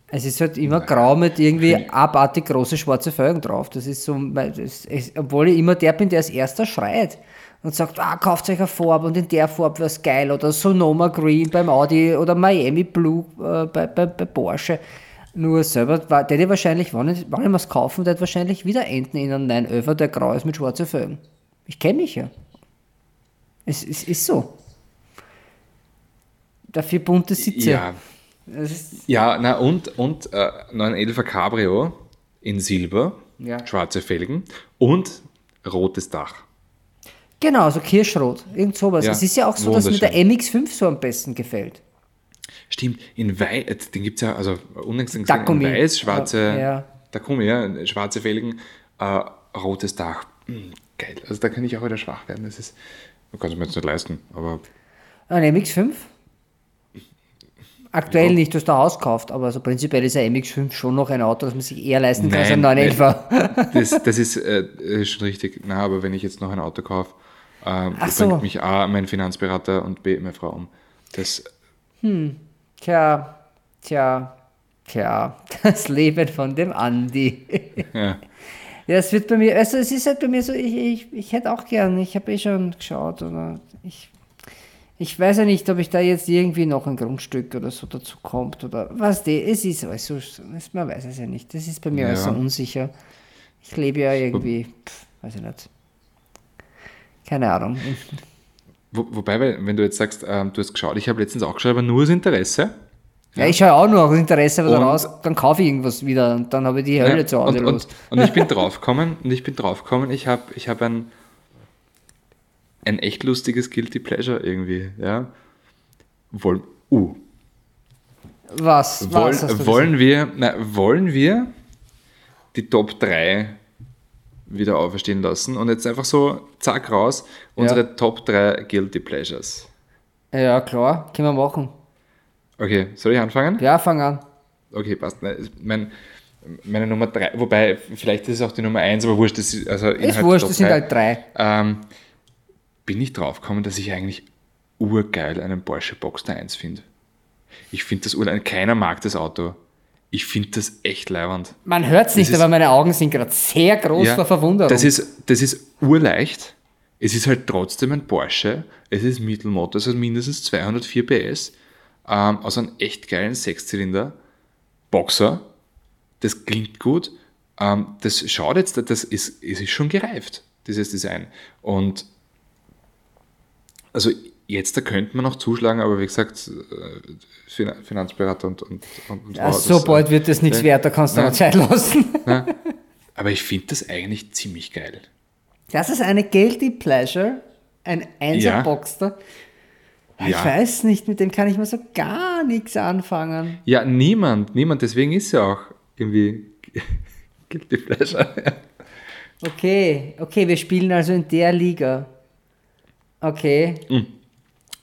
es ist halt immer grau mit irgendwie abartig große schwarze Felgen drauf. Das ist so, das ist, obwohl ich immer der bin, der als erster schreit und sagt, ah, kauft euch eine Farbe und in der Farbe wäre es geil. Oder Sonoma Green beim Audi oder Miami Blue äh, bei, bei, bei Porsche. Nur selber, war- der hätte wahrscheinlich, wenn ich, wenn ich mir's kaufen, der hätte wahrscheinlich wieder enden in einen 911, der grau ist mit schwarzen Felgen. Ich kenne mich ja. Es, es ist so. Dafür bunte Sitze. Ja, ja na und, und äh, 911 Cabrio in Silber, Ja. schwarze Felgen und rotes Dach. genau, so Kirschrot. Irgend sowas. Ja, es ist ja auch so, dass mir der wunderschön. MX5 so am besten gefällt. Stimmt, in Weiß, den gibt es ja, also unlängst in. Weiß, schwarze, Ja. Takumi, ja, schwarze Felgen, äh, rotes Dach. Mm, geil, also da kann ich auch wieder schwach werden. Das ist, man kann es mir jetzt nicht leisten, aber Ein MX5? Aktuell nicht, du hast da Haus gekauft, aber so prinzipiell ist ein MX5 schon noch ein Auto, das man sich eher leisten kann als ein Nein, 911. (laughs) das, das ist, äh, ist schon richtig. Na, aber wenn ich jetzt noch ein Auto kaufe, so. bringt mich A, mein Finanzberater und B, meine Frau um. Das, Tja, tja, tja, (laughs) das Leben von dem Andi. (laughs) ja. Ja, es wird bei mir, also es ist halt bei mir so, ich, ich, ich hätte auch gern, ich habe eh schon geschaut, oder ich, ich weiß ja nicht, ob ich da jetzt irgendwie noch ein Grundstück oder so dazu kommt, oder was die, es ist alles so, man weiß es ja nicht, das ist bei mir alles so Ja. unsicher. Ich lebe ja irgendwie, pff, weiß ich nicht. Keine Ahnung. Wo, wobei, wenn du jetzt sagst, ähm, du hast geschaut, ich habe letztens auch geschaut, aber nur aus Interesse. Ja, ich schaue auch nur aus Interesse Und- raus, dann kaufe ich irgendwas wieder und dann habe ich die Hölle Ja, zu Hause und, los. und, und ich bin (laughs) draufgekommen, und ich bin draufgekommen, ich habe ich hab ein, ein echt lustiges Guilty Pleasure irgendwie, ja. Wollen, uh, Was? was wollen, du wollen wir, na, wollen wir die Top 3 wieder auferstehen lassen und jetzt einfach so, zack, raus, unsere Top 3 Guilty Pleasures. Ja, klar, können wir machen. Okay, soll ich anfangen? Ja, fang an. Okay, passt. Mein, meine Nummer 3, wobei, vielleicht ist es auch die Nummer 1, aber wurscht, das ist, also Ist wurscht, das sind halt drei. ähm, bin ich draufgekommen, dass ich eigentlich urgeil einen Porsche Boxster 1 finde. Ich finde das urgeil. Keiner mag das Auto. Ich finde das echt leiwand. Man hört es nicht, ist- aber meine Augen sind gerade sehr groß vor Verwunderung. Das ist, das ist urleicht. Es ist halt trotzdem ein Porsche. Es ist Mittelmotor, es hat mindestens 204 PS. Ähm, aus einem echt geilen Sechszylinder. Boxer. Das klingt gut. Ähm, das schaut jetzt, das ist, es ist schon gereift, dieses Design. Und also jetzt da könnte man noch zuschlagen, aber wie gesagt, äh, Fin- Finanzberater und, und, und, ja, Frau, so das, bald wird das nichts ja. wert, da kannst du noch Zeit lassen. Aber ich finde das eigentlich ziemlich geil. Das ist eine Guilty Pleasure. Ein 1er Ja. Ich Ja. weiß nicht, mit dem kann ich mal so gar nichts anfangen. Ja, niemand, niemand. Deswegen ist ja auch irgendwie (laughs) Guilty Pleasure. Okay, okay, wir spielen also in der Liga. Okay.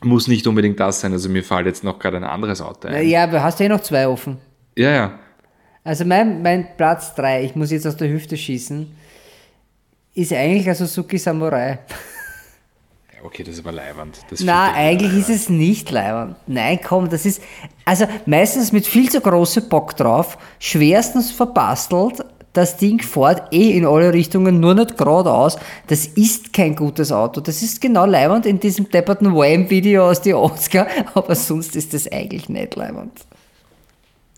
Muss nicht unbedingt das sein. Also mir fällt jetzt noch gerade ein anderes Auto ein. Ja, aber hast du eh noch zwei offen. Ja, ja. Also mein, mein Platz 3, ich muss jetzt aus der Hüfte schießen, ist eigentlich ein Suzuki Samurai. (laughs) Ja, Okay, das ist aber leiwand. Das Na, eigentlich leiwand. ist es nicht leibend. Nein, komm, das ist, also meistens mit viel zu großem Bock drauf, schwerstens verbastelt, das Ding fährt eh in alle Richtungen, nur nicht geradeaus. Das ist kein gutes Auto. Das ist genau leibend in diesem depperten Wham-Video aus die Oscar, (laughs) aber sonst ist das eigentlich nicht leibend.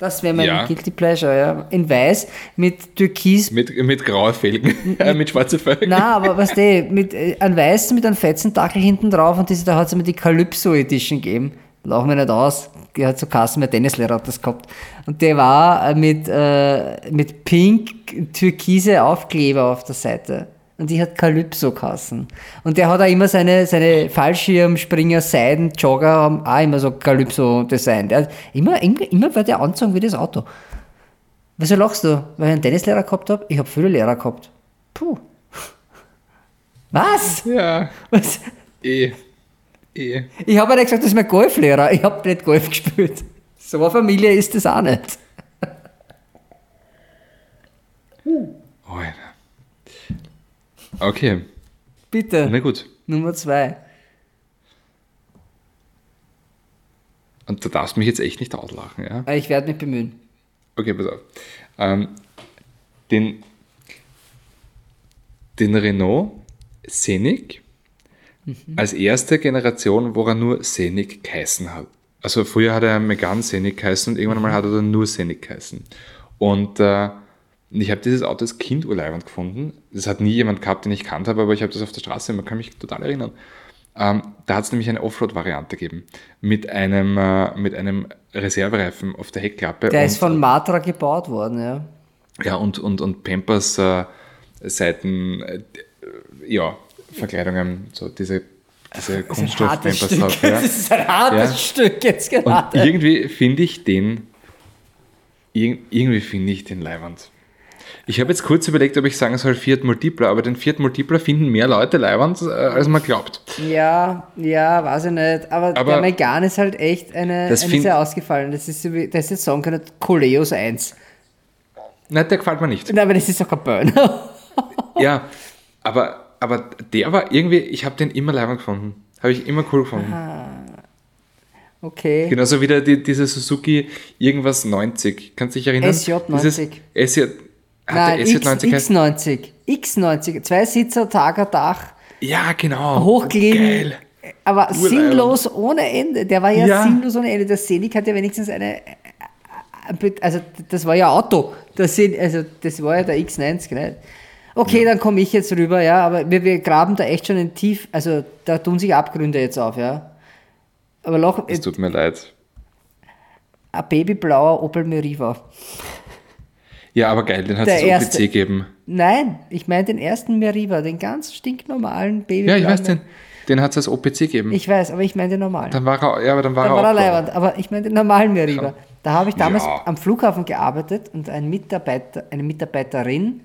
Das wäre mein Ja. Guilty Pleasure, ja. In weiß mit Türkis Mit, mit grauen Felgen, (laughs) äh, mit schwarzen Felgen. na, aber was du, mit äh, einem weißen mit einem fetzen Dackel hinten drauf und diese, da hat es immer die Calypso Edition gegeben. Lach mir nicht aus. Hat so Kassen, mein Tennislehrer hat das gehabt. Und der war äh, mit, äh, mit pink türkise Aufkleber auf der Seite. Und die hat Calypso Kassen. Und der hat auch immer seine, seine Fallschirmspringer, Seiden, Jogger, haben auch immer so Calypso Design. Der hat immer, immer, immer war der anzogen wie das Auto. Wieso lachst du? Weil ich einen Tennislehrer gehabt habe? Ich habe viele Lehrer gehabt. Puh. (laughs) Was? Ja, Was? eh. Eh. Ich habe nicht gesagt, das ist mein Golflehrer. Ich habe nicht Golf gespielt. So eine Familie ist das auch nicht. Oh, Alter. Okay, Bitte. na gut. Nummer zwei. Und du darfst mich jetzt echt nicht auslachen, ja? Äh, Ich werde mich bemühen. Okay, pass auf. Ähm, den, den Renault Scenic als erste Generation, wo er nur Scenic geheißen hat. Also früher hat er Megane Scenic geheißen und irgendwann mal hat er dann nur Scenic geheißen. Und äh, ich habe dieses Auto als Kind urleibend gefunden. Das hat nie jemand gehabt, den ich kannt habe, aber ich habe das auf der Straße, man kann mich total erinnern. Ähm, da hat es nämlich eine Offroad-Variante gegeben mit einem, äh, mit einem Reservereifen auf der Heckklappe. Der und, ist von Matra gebaut worden, ja. ja, und, und, und Pampers äh, Seiten, äh, ja, Verkleidungen, so diese, diese Das ist ein Stück. Ja. Das ist ein hartes Ja. Stück jetzt Und gerade. irgendwie finde ich den, irg- irgendwie finde ich den leiwand. Ich habe jetzt kurz überlegt, ob ich sagen soll Fiat Multipla, aber den Fiat Multipla finden mehr Leute leiwand, äh, als man glaubt. Ja, ja, weiß ich nicht. Aber, Aber- der Megane ist halt echt eine, Das eine sehr ausgefallen. Das ist das ist sagen können, Coleos 1. Nein, der gefällt mir nicht. Nein, aber das ist doch kein Burner. Ja, aber, aber der war irgendwie, ich habe den immer leiwand gefunden. Habe ich immer cool gefunden. Okay. Genauso wie der, die, diese Suzuki irgendwas 90. Kannst du dich erinnern? SJ90. Dieses SJ, hat Nein, der X, SJ90 heißt? X90. X90. Zwei Sitzer, Tager, Dach. Ja, genau. hochgelegen. Geil. Aber Urleibend. sinnlos ohne Ende. Der war ja, Ja. sinnlos ohne Ende. Der Scenic hat ja wenigstens eine. Also, das war ja Auto. Das, sind, also, das war ja der X90, nicht? Okay, dann komme ich jetzt rüber, ja, aber wir, wir graben da echt schon in tief, also da tun sich Abgründe jetzt auf, ja. Aber Loch, Es tut mir leid. ein babyblauer Opel Meriva. Ja, aber geil, den hat es. OPC gegeben. Nein, ich meine den ersten Meriva, den ganz stinknormalen Ja, babyblauen. ich weiß den. Den hat es als OPC gegeben. Ich weiß, aber ich meine den normalen. dann war er, ja, aber dann war Da er war er aber ich meine den normalen Meriva. Da habe ich damals Ja. am Flughafen gearbeitet und ein Mitarbeiter, eine Mitarbeiterin,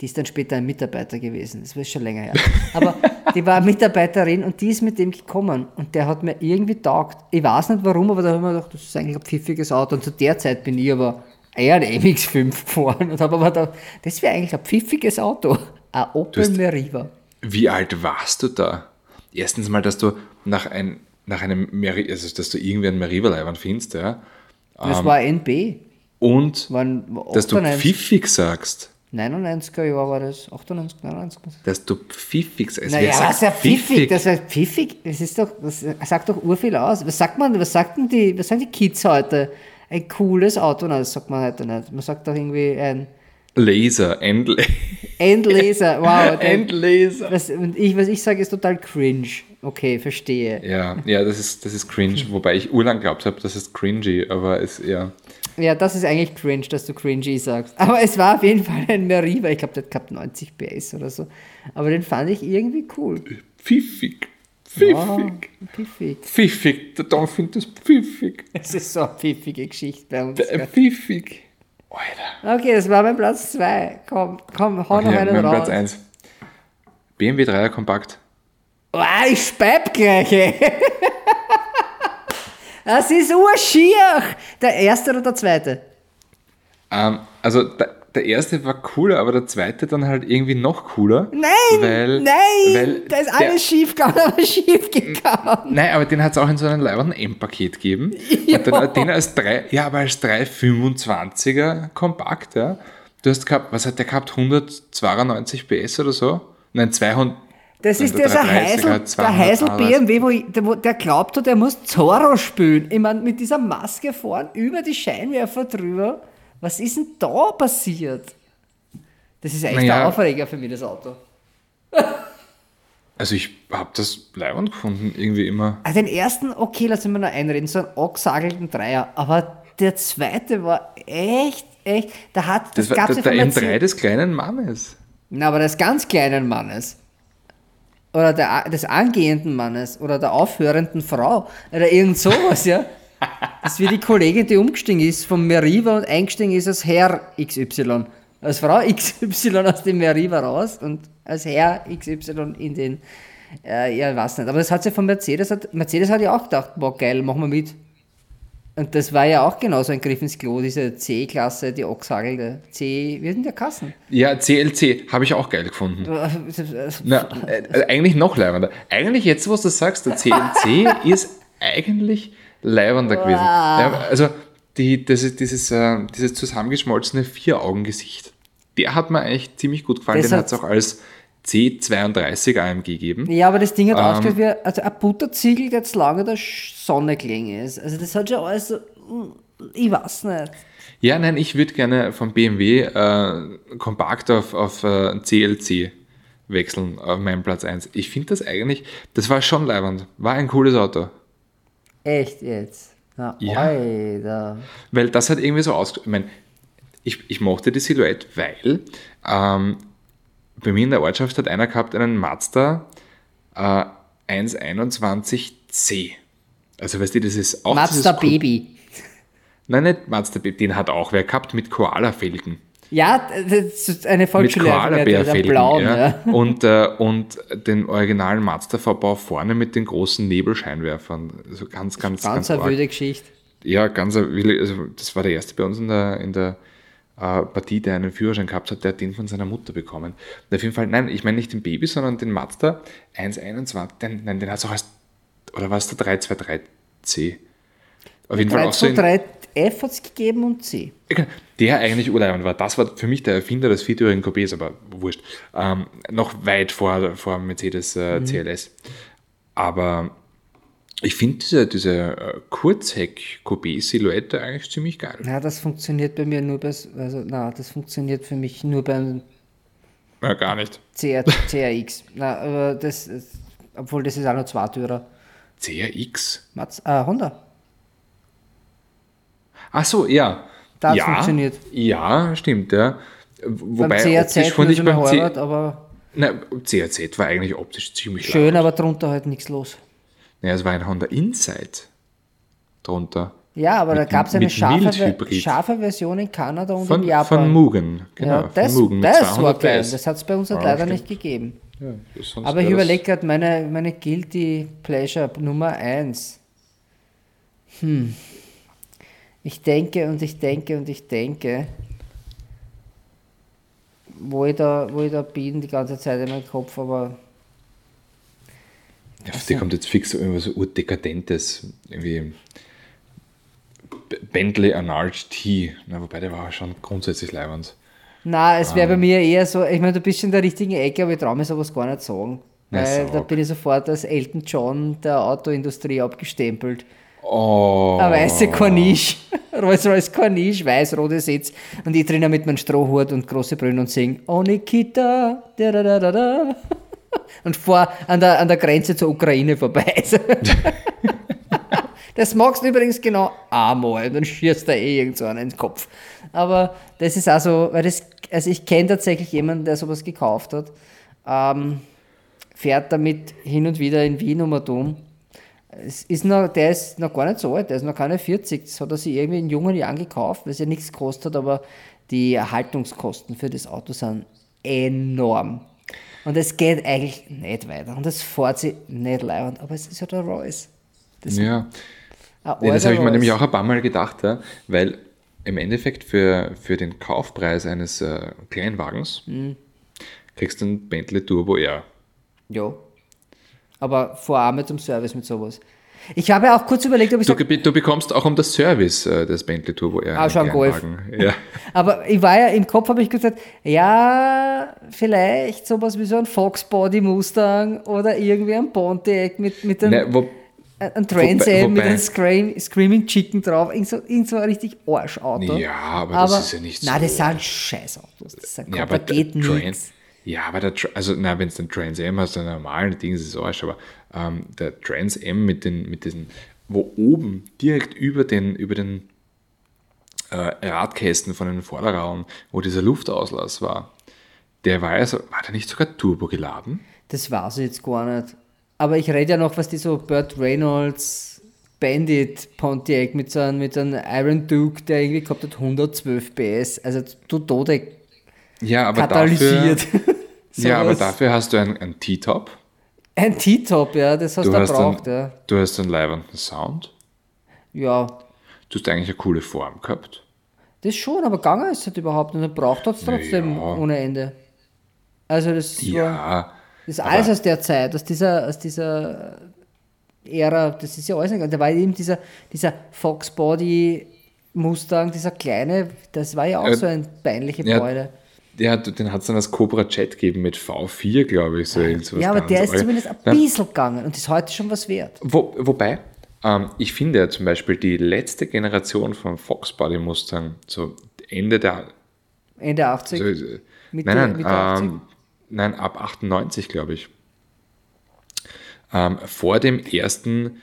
die ist dann später ein Mitarbeiter gewesen, das ist schon länger her, aber die war eine Mitarbeiterin und die ist mit dem gekommen und der hat mir irgendwie taugt. Ich weiß nicht warum, aber da habe ich mir gedacht, das ist eigentlich ein pfiffiges Auto und zu der Zeit bin ich aber eher ein MX-5 gefahren und habe aber gedacht, das wäre eigentlich ein pfiffiges Auto, ein Opel Meriva. Wie alt warst du da? Erstens mal, dass du nach, ein, nach einem Meri also dass du irgendwie einen Meriva-Leiband findest, ja. Das war ein NB, Und waren dass du 98, pfiffig sagst. 99er Jahr war das, 98, 99. Dass du pfiffig sagst. Naja, was ja pfiffig? Das heißt pfiffig, das ist doch, das sagt doch urviel aus. Was sagt man, was sagt denn die, was sagen die Kids heute? Ein cooles Auto, nein, das sagt man heute nicht. Man sagt doch irgendwie ein Laser, Endl Endlaser, wow. Endlaser. Was, ich, was ich sage, ist total cringe. Okay, verstehe. Ja, ja, das ist, das ist cringe, wobei ich urlang glaubt habe, das ist cringy, aber es ja. Ja, das ist eigentlich cringe, dass du cringy sagst. Aber es war auf jeden Fall ein Meriva. Ich glaube, der hat gehabt 90 PS oder so. Aber den fand ich irgendwie cool. Pfiffig. Pfiffig. Pfiffig. Pfiffig. Der Tom findet das pfiffig. Es ist so eine pfiffige Geschichte bei uns. Äh, gell? Pfiffig. Alter. Okay, das war mein Platz 2. Komm, komm, hau noch Okay, einen mein raus. Platz 1. BMW 3er Kompakt. Oh, ich speib gleich. ey. (laughs) Das ist urschier. Der erste oder der zweite? Ähm, also der, der erste war cooler, aber der zweite dann halt irgendwie noch cooler. Nein, weil, nein, weil da ist der- alles schief gegangen, (laughs) aber schief gegangen. Nein, aber den hat es auch in so einem leibenden M-Paket gegeben. (laughs) Ja. Und dann den als drei, ja, aber als 325er kompakt, ja. Du hast gehabt, was hat der gehabt? 192 PS oder so? Nein, 200. Das ist der dieser 330er Heisel, der 200 Heisel. BMW, wo, ich, der, der glaubt hat, er muss Zorro spielen. Ich meine, mit dieser Maske vorn über die Scheinwerfer drüber. Was ist denn da passiert? Das ist echt Naja. ein Aufreger für mich, das Auto. Also ich habe das leibend gefunden, irgendwie immer. Also den ersten, okay, lassen wir noch einreden, so einen angesagelten Dreier. Aber der zweite war echt, echt, da hat, Das, das, war gab's der, der von M3 Mercedes. des kleinen Mannes. Na, aber des ganz kleinen Mannes. Oder der, des angehenden Mannes. Oder der aufhörenden Frau. Oder irgend sowas, ja. Das ist wie die Kollegin, die umgestiegen ist vom Meriva und eingestiegen ist als Herr XY. Als Frau XY aus dem Meriva raus und als Herr XY in den, äh, ja, ich weiß nicht. Aber das hat sie von Mercedes, hat, Mercedes hat ja auch gedacht, boah, geil, machen wir mit. Und das war ja auch genauso ein Griff ins Klo, diese C-Klasse, die angesagelte C, wie sind der Kassen? Ja, CLC habe ich auch geil gefunden. (laughs) Na, äh, eigentlich noch leibender. Eigentlich jetzt, was du sagst, der CLC (laughs) ist eigentlich leibender gewesen. Ja, also die, das ist dieses, äh, dieses zusammengeschmolzene Vier-Augen-Gesicht. Der hat mir eigentlich ziemlich gut gefallen. Das Den hat es auch als C32 AMG gegeben. Ja, aber das Ding hat Ähm. ausgeschaut wie also ein Butterziegel, der jetzt lange der Sonne gelegen ist. Also das hat schon alles so, mm, ich weiß nicht. Ja, nein, ich würde gerne vom BMW äh, kompakt auf, auf äh, CLC wechseln, auf meinen Platz 1. Ich finde das eigentlich, das war schon leibend. War ein cooles Auto. Echt jetzt? Na, Ja. Alter. Weil das hat irgendwie so aus. Ich meine, ich, ich mochte die Silhouette, weil ähm, bei mir in der Ortschaft hat einer gehabt einen Mazda äh, 121C. Also weißt du, das ist auch Mazda Baby. Nein, nicht Mazda Baby, den hat auch wer gehabt mit Koala-Felgen. Ja, das ist eine Mit Volksschule. Der Koala-Bärfelgen. blauen, Ja. ja. (laughs) Und, äh, und den originalen Mazda-Verbau vorne mit den großen Nebelscheinwerfern. Also ganz, ganz, Ganz ganz eine wilde Geschichte. Ja, ganz, ein willi- also das war der erste bei uns in der, in der äh, Partie, der einen Führerschein gehabt hat, der hat den von seiner Mutter bekommen. Und auf jeden Fall, nein, ich meine nicht den Baby, sondern den Mazda 121, den, nein, den hat es auch als, oder war es der 323C? Auf jeden Fall 3 auch so in, 3 F hat es gegeben und C. der eigentlich urleibend war. Das war für mich der Erfinder des viertürigen Coupés, aber wurscht. Ähm, noch weit vor, vor Mercedes äh, CLS. Aber ich finde diese, diese äh, Kurzheck-Coupé-Silhouette eigentlich ziemlich geil. Na, das funktioniert bei mir nur bei, also, na, das funktioniert für mich nur beim Ja, gar nicht. CR, CRX. Na, aber das, obwohl das ist auch noch Zweitürer. CRX? Maz, äh, Honda. Ach so, ja. Da hat's ja, funktioniert. Ja, stimmt, ja. Wobei beim CRZ optisch fand ich nur beim Heirat, aber Nein, CRZ war eigentlich optisch ziemlich schön, laut. aber drunter halt nichts los. Ja, es war ein Honda Insight drunter. Ja, aber da Mit- gab es eine scharfe, scharfe Version in Kanada und Von, in Japan. von Mugen, genau. ja, das von Mugen mit das 200 war geil. PS. Das hat es bei uns halt leider stimmt. nicht gegeben. Ja, Aber ich überlege gerade, meine, meine Guilty Pleasure Nummer 1. Hm. Ich denke und ich denke und ich denke, wo ich da, wo ich da bin die ganze Zeit in meinem Kopf, aber auf die kommt jetzt fix so irgendwas so urdekadentes, irgendwie Bentley Arnard T, Na, wobei der war schon grundsätzlich leibend. na, es Ah. wäre bei mir eher so, ich meine, du bist in der richtigen Ecke, aber ich traue mir sowas gar nicht sagen. Na, Weil da sag. bin ich sofort als Elton John der Autoindustrie abgestempelt. Oh, Eine weiße Corniche, Rolls-Royce (laughs) Corniche, weiß-rote Sitz und ich drinnen mit meinem Strohhut und große Brüllen und sing Oh Nikita, da da da da da und fahr an der, an der Grenze zur Ukraine vorbei. das magst du übrigens genau einmal, dann schießt da eh irgend so einen ins Kopf. Aber das ist also, weil das, also ich kenne tatsächlich jemanden, der sowas gekauft hat. Ähm, fährt damit hin und wieder in Wien um um. Es ist noch, der ist noch gar nicht so alt, der ist noch keine 40. Das hat er sich irgendwie in jungen Jahren gekauft, weil es ja nichts gekostet hat, aber die Erhaltungskosten für das Auto sind enorm. Und es geht eigentlich nicht weiter. Und das fährt sich nicht leibend, aber es ist ja der Royce. Das Ja. Ja, das habe ich mir nämlich auch ein paar Mal gedacht, ja, weil im Endeffekt für, für den Kaufpreis eines äh, Kleinwagens Mhm. kriegst du einen Bentley Turbo R. Ja. Aber vor allem zum Service mit sowas. Ich habe ja auch kurz überlegt, ob ich Du, sage, ge- du bekommst auch um das Service äh, des Bentley Turbo R. Ah, schon ein Golf. (laughs) Ja. aber ich war ja im Kopf, habe ich gesagt, ja, vielleicht sowas wie so ein Fox Body Mustang oder irgendwie ein Pontiac mit, mit einem, Ne, wo, ein Trans wobei- Am mit einem Scream, Screaming Chicken drauf, irgend so, irgend so ein richtig Arschauto. ja, aber, das ist ja nicht so. Nein, das sind Scheißautos. Das sind, ja, aber Trans, nichts. Ja, aber der, Tra- also, na, wenn es den Trans M hast, dann normalen Ding ist es Arsch, aber ähm, der Trans M mit, den, mit diesen, wo oben direkt über den, über den äh, Radkästen von den Vorderraum, wo dieser Luftauslass war, der war ja so, war der nicht sogar turbo geladen? Das weiß ich jetzt gar nicht. Aber ich rede ja noch, was die so Burt Reynolds Bandit Pontiac mit so einem, mit einem Iron Duke, der irgendwie gehabt hat 112 PS. Also du Tode Ja, aber katalysiert. dafür, ja, aber dafür hast du einen, T-Top. Ein T-Top, ja, das hast Du braucht, einen, ja. du hast einen leibenden Sound. Ja, Du hast eigentlich eine coole Form gehabt. das schon, aber gegangen ist es halt überhaupt nicht. Und braucht es trotzdem Ja. ohne Ende. Also das war, Ja, das ist alles aus der Zeit, aus dieser, aus dieser Ära, das ist ja alles nicht, da war eben dieser, dieser Fox Body Mustang, dieser kleine, das war ja auch Äh, so ein peinliche ja, Ja, du- den hat es dann als Cobra Jet gegeben mit V4, glaube ich. So irgend sowas Ja, aber der ist zumindest ein bisschen gegangen und ist heute schon was wert. Wo, wobei, ähm, ich finde ja zum Beispiel die letzte Generation von Fox Body Mustang, so Ende der. Ende 80. So, Mitte- nein, Mitte nein, 80? ähm, nein, ab 98, glaube ich. Ähm, vor dem ersten,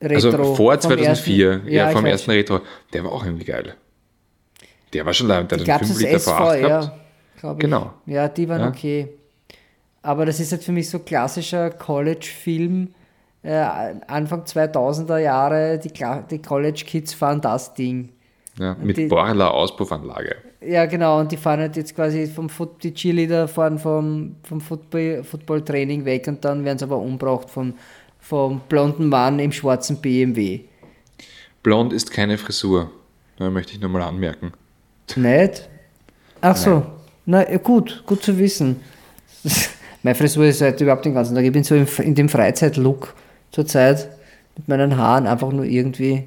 also Retro. vor vom 2004, ersten- ja, ich vom ersten Retro, der war auch irgendwie geil. Der war schon leid, der hat einen das 5 Liter V8 SVR, gehabt. Glaube ich. Genau. Ja, die waren Ja. okay. Aber das ist halt für mich so klassischer College-Film. Äh, Anfang 2000er Jahre, die, die College-Kids fahren das Ding. Ja, mit die- Borla Auspuffanlage. Ja, genau, und die fahren halt jetzt quasi vom Foot, die Cheerleader fahren vom, vom Football, Football-Training weg und dann werden sie aber umgebracht vom, vom blonden Mann im schwarzen BMW. Blond ist keine Frisur. Ja, möchte ich nochmal anmerken. Nicht? Ach so. Na ja, gut, gut zu wissen. (laughs) Meine Frisur ist halt überhaupt den ganzen Tag. Ich bin so in dem Freizeit-Look zurzeit mit meinen Haaren einfach nur irgendwie.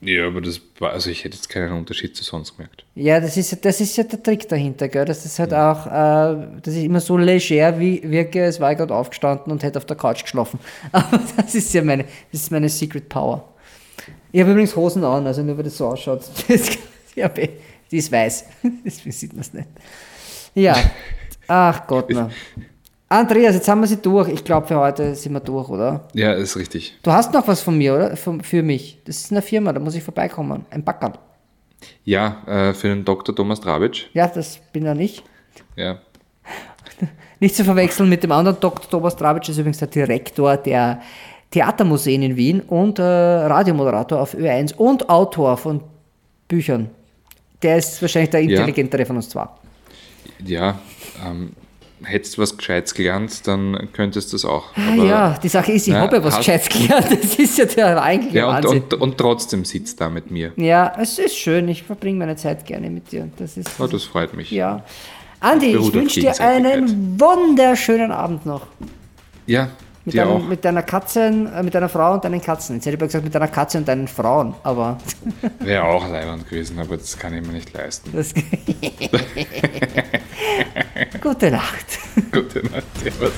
Ja, aber das war, also ich hätte jetzt keinen Unterschied zu sonst gemerkt. Ja, das ist, ja- das ist ja der Trick dahinter, gell? dass das halt auch, äh, dass ich immer so leger wie, wirke, als war ich gerade aufgestanden und hätte auf der Couch geschlafen. (laughs) Aber das ist ja meine, das ist meine Secret Power. Ich habe übrigens Hosen an, also nur weil das so ausschaut. (laughs) Das, ja, die ist weiß, deswegen sieht man es nicht. Ja, (laughs) ach Gott, na. Andreas, jetzt haben wir sie durch. Ich glaube, für heute sind wir durch, oder? Ja, ist richtig. Du hast noch was von mir, oder? Von, für mich. Das ist eine Firma, da muss ich vorbeikommen. Ein Backerl. Ja, äh, für den Dr. Thomas Drabic. Ja, das bin ja nicht. Ja. (laughs) Nicht zu verwechseln mit dem anderen Dr. Thomas Drabic, ist übrigens der Direktor der Theatermuseen in Wien und äh, Radiomoderator auf Ö1 und Autor von Büchern. Der ist wahrscheinlich der intelligentere von uns zwei. Ja, ähm, hättest du was Gescheites gelernt, dann könntest du das auch. Ah, Aber- ja, die Sache ist, ich Ja, habe ja was Gescheites gelernt. (laughs) Das ist ja der eigentliche Ja, und, Wahnsinn. und, und trotzdem sitzt da mit mir. ja, es ist schön. Ich verbringe meine Zeit gerne mit dir. Das ist, Oh, das freut mich. ja. Andi, ich wünsche dir einen wunderschönen Abend noch. Ja, Mit, deinem, auch. mit deiner Katze, äh, mit deiner Frau und deinen Katzen. Jetzt hätte ich mal gesagt, mit deiner Katze und deinen Frauen, aber (laughs) Wäre auch leibend gewesen, aber das kann ich mir nicht leisten. das. (laughs) Gute Nacht. Gute Nacht. Servus.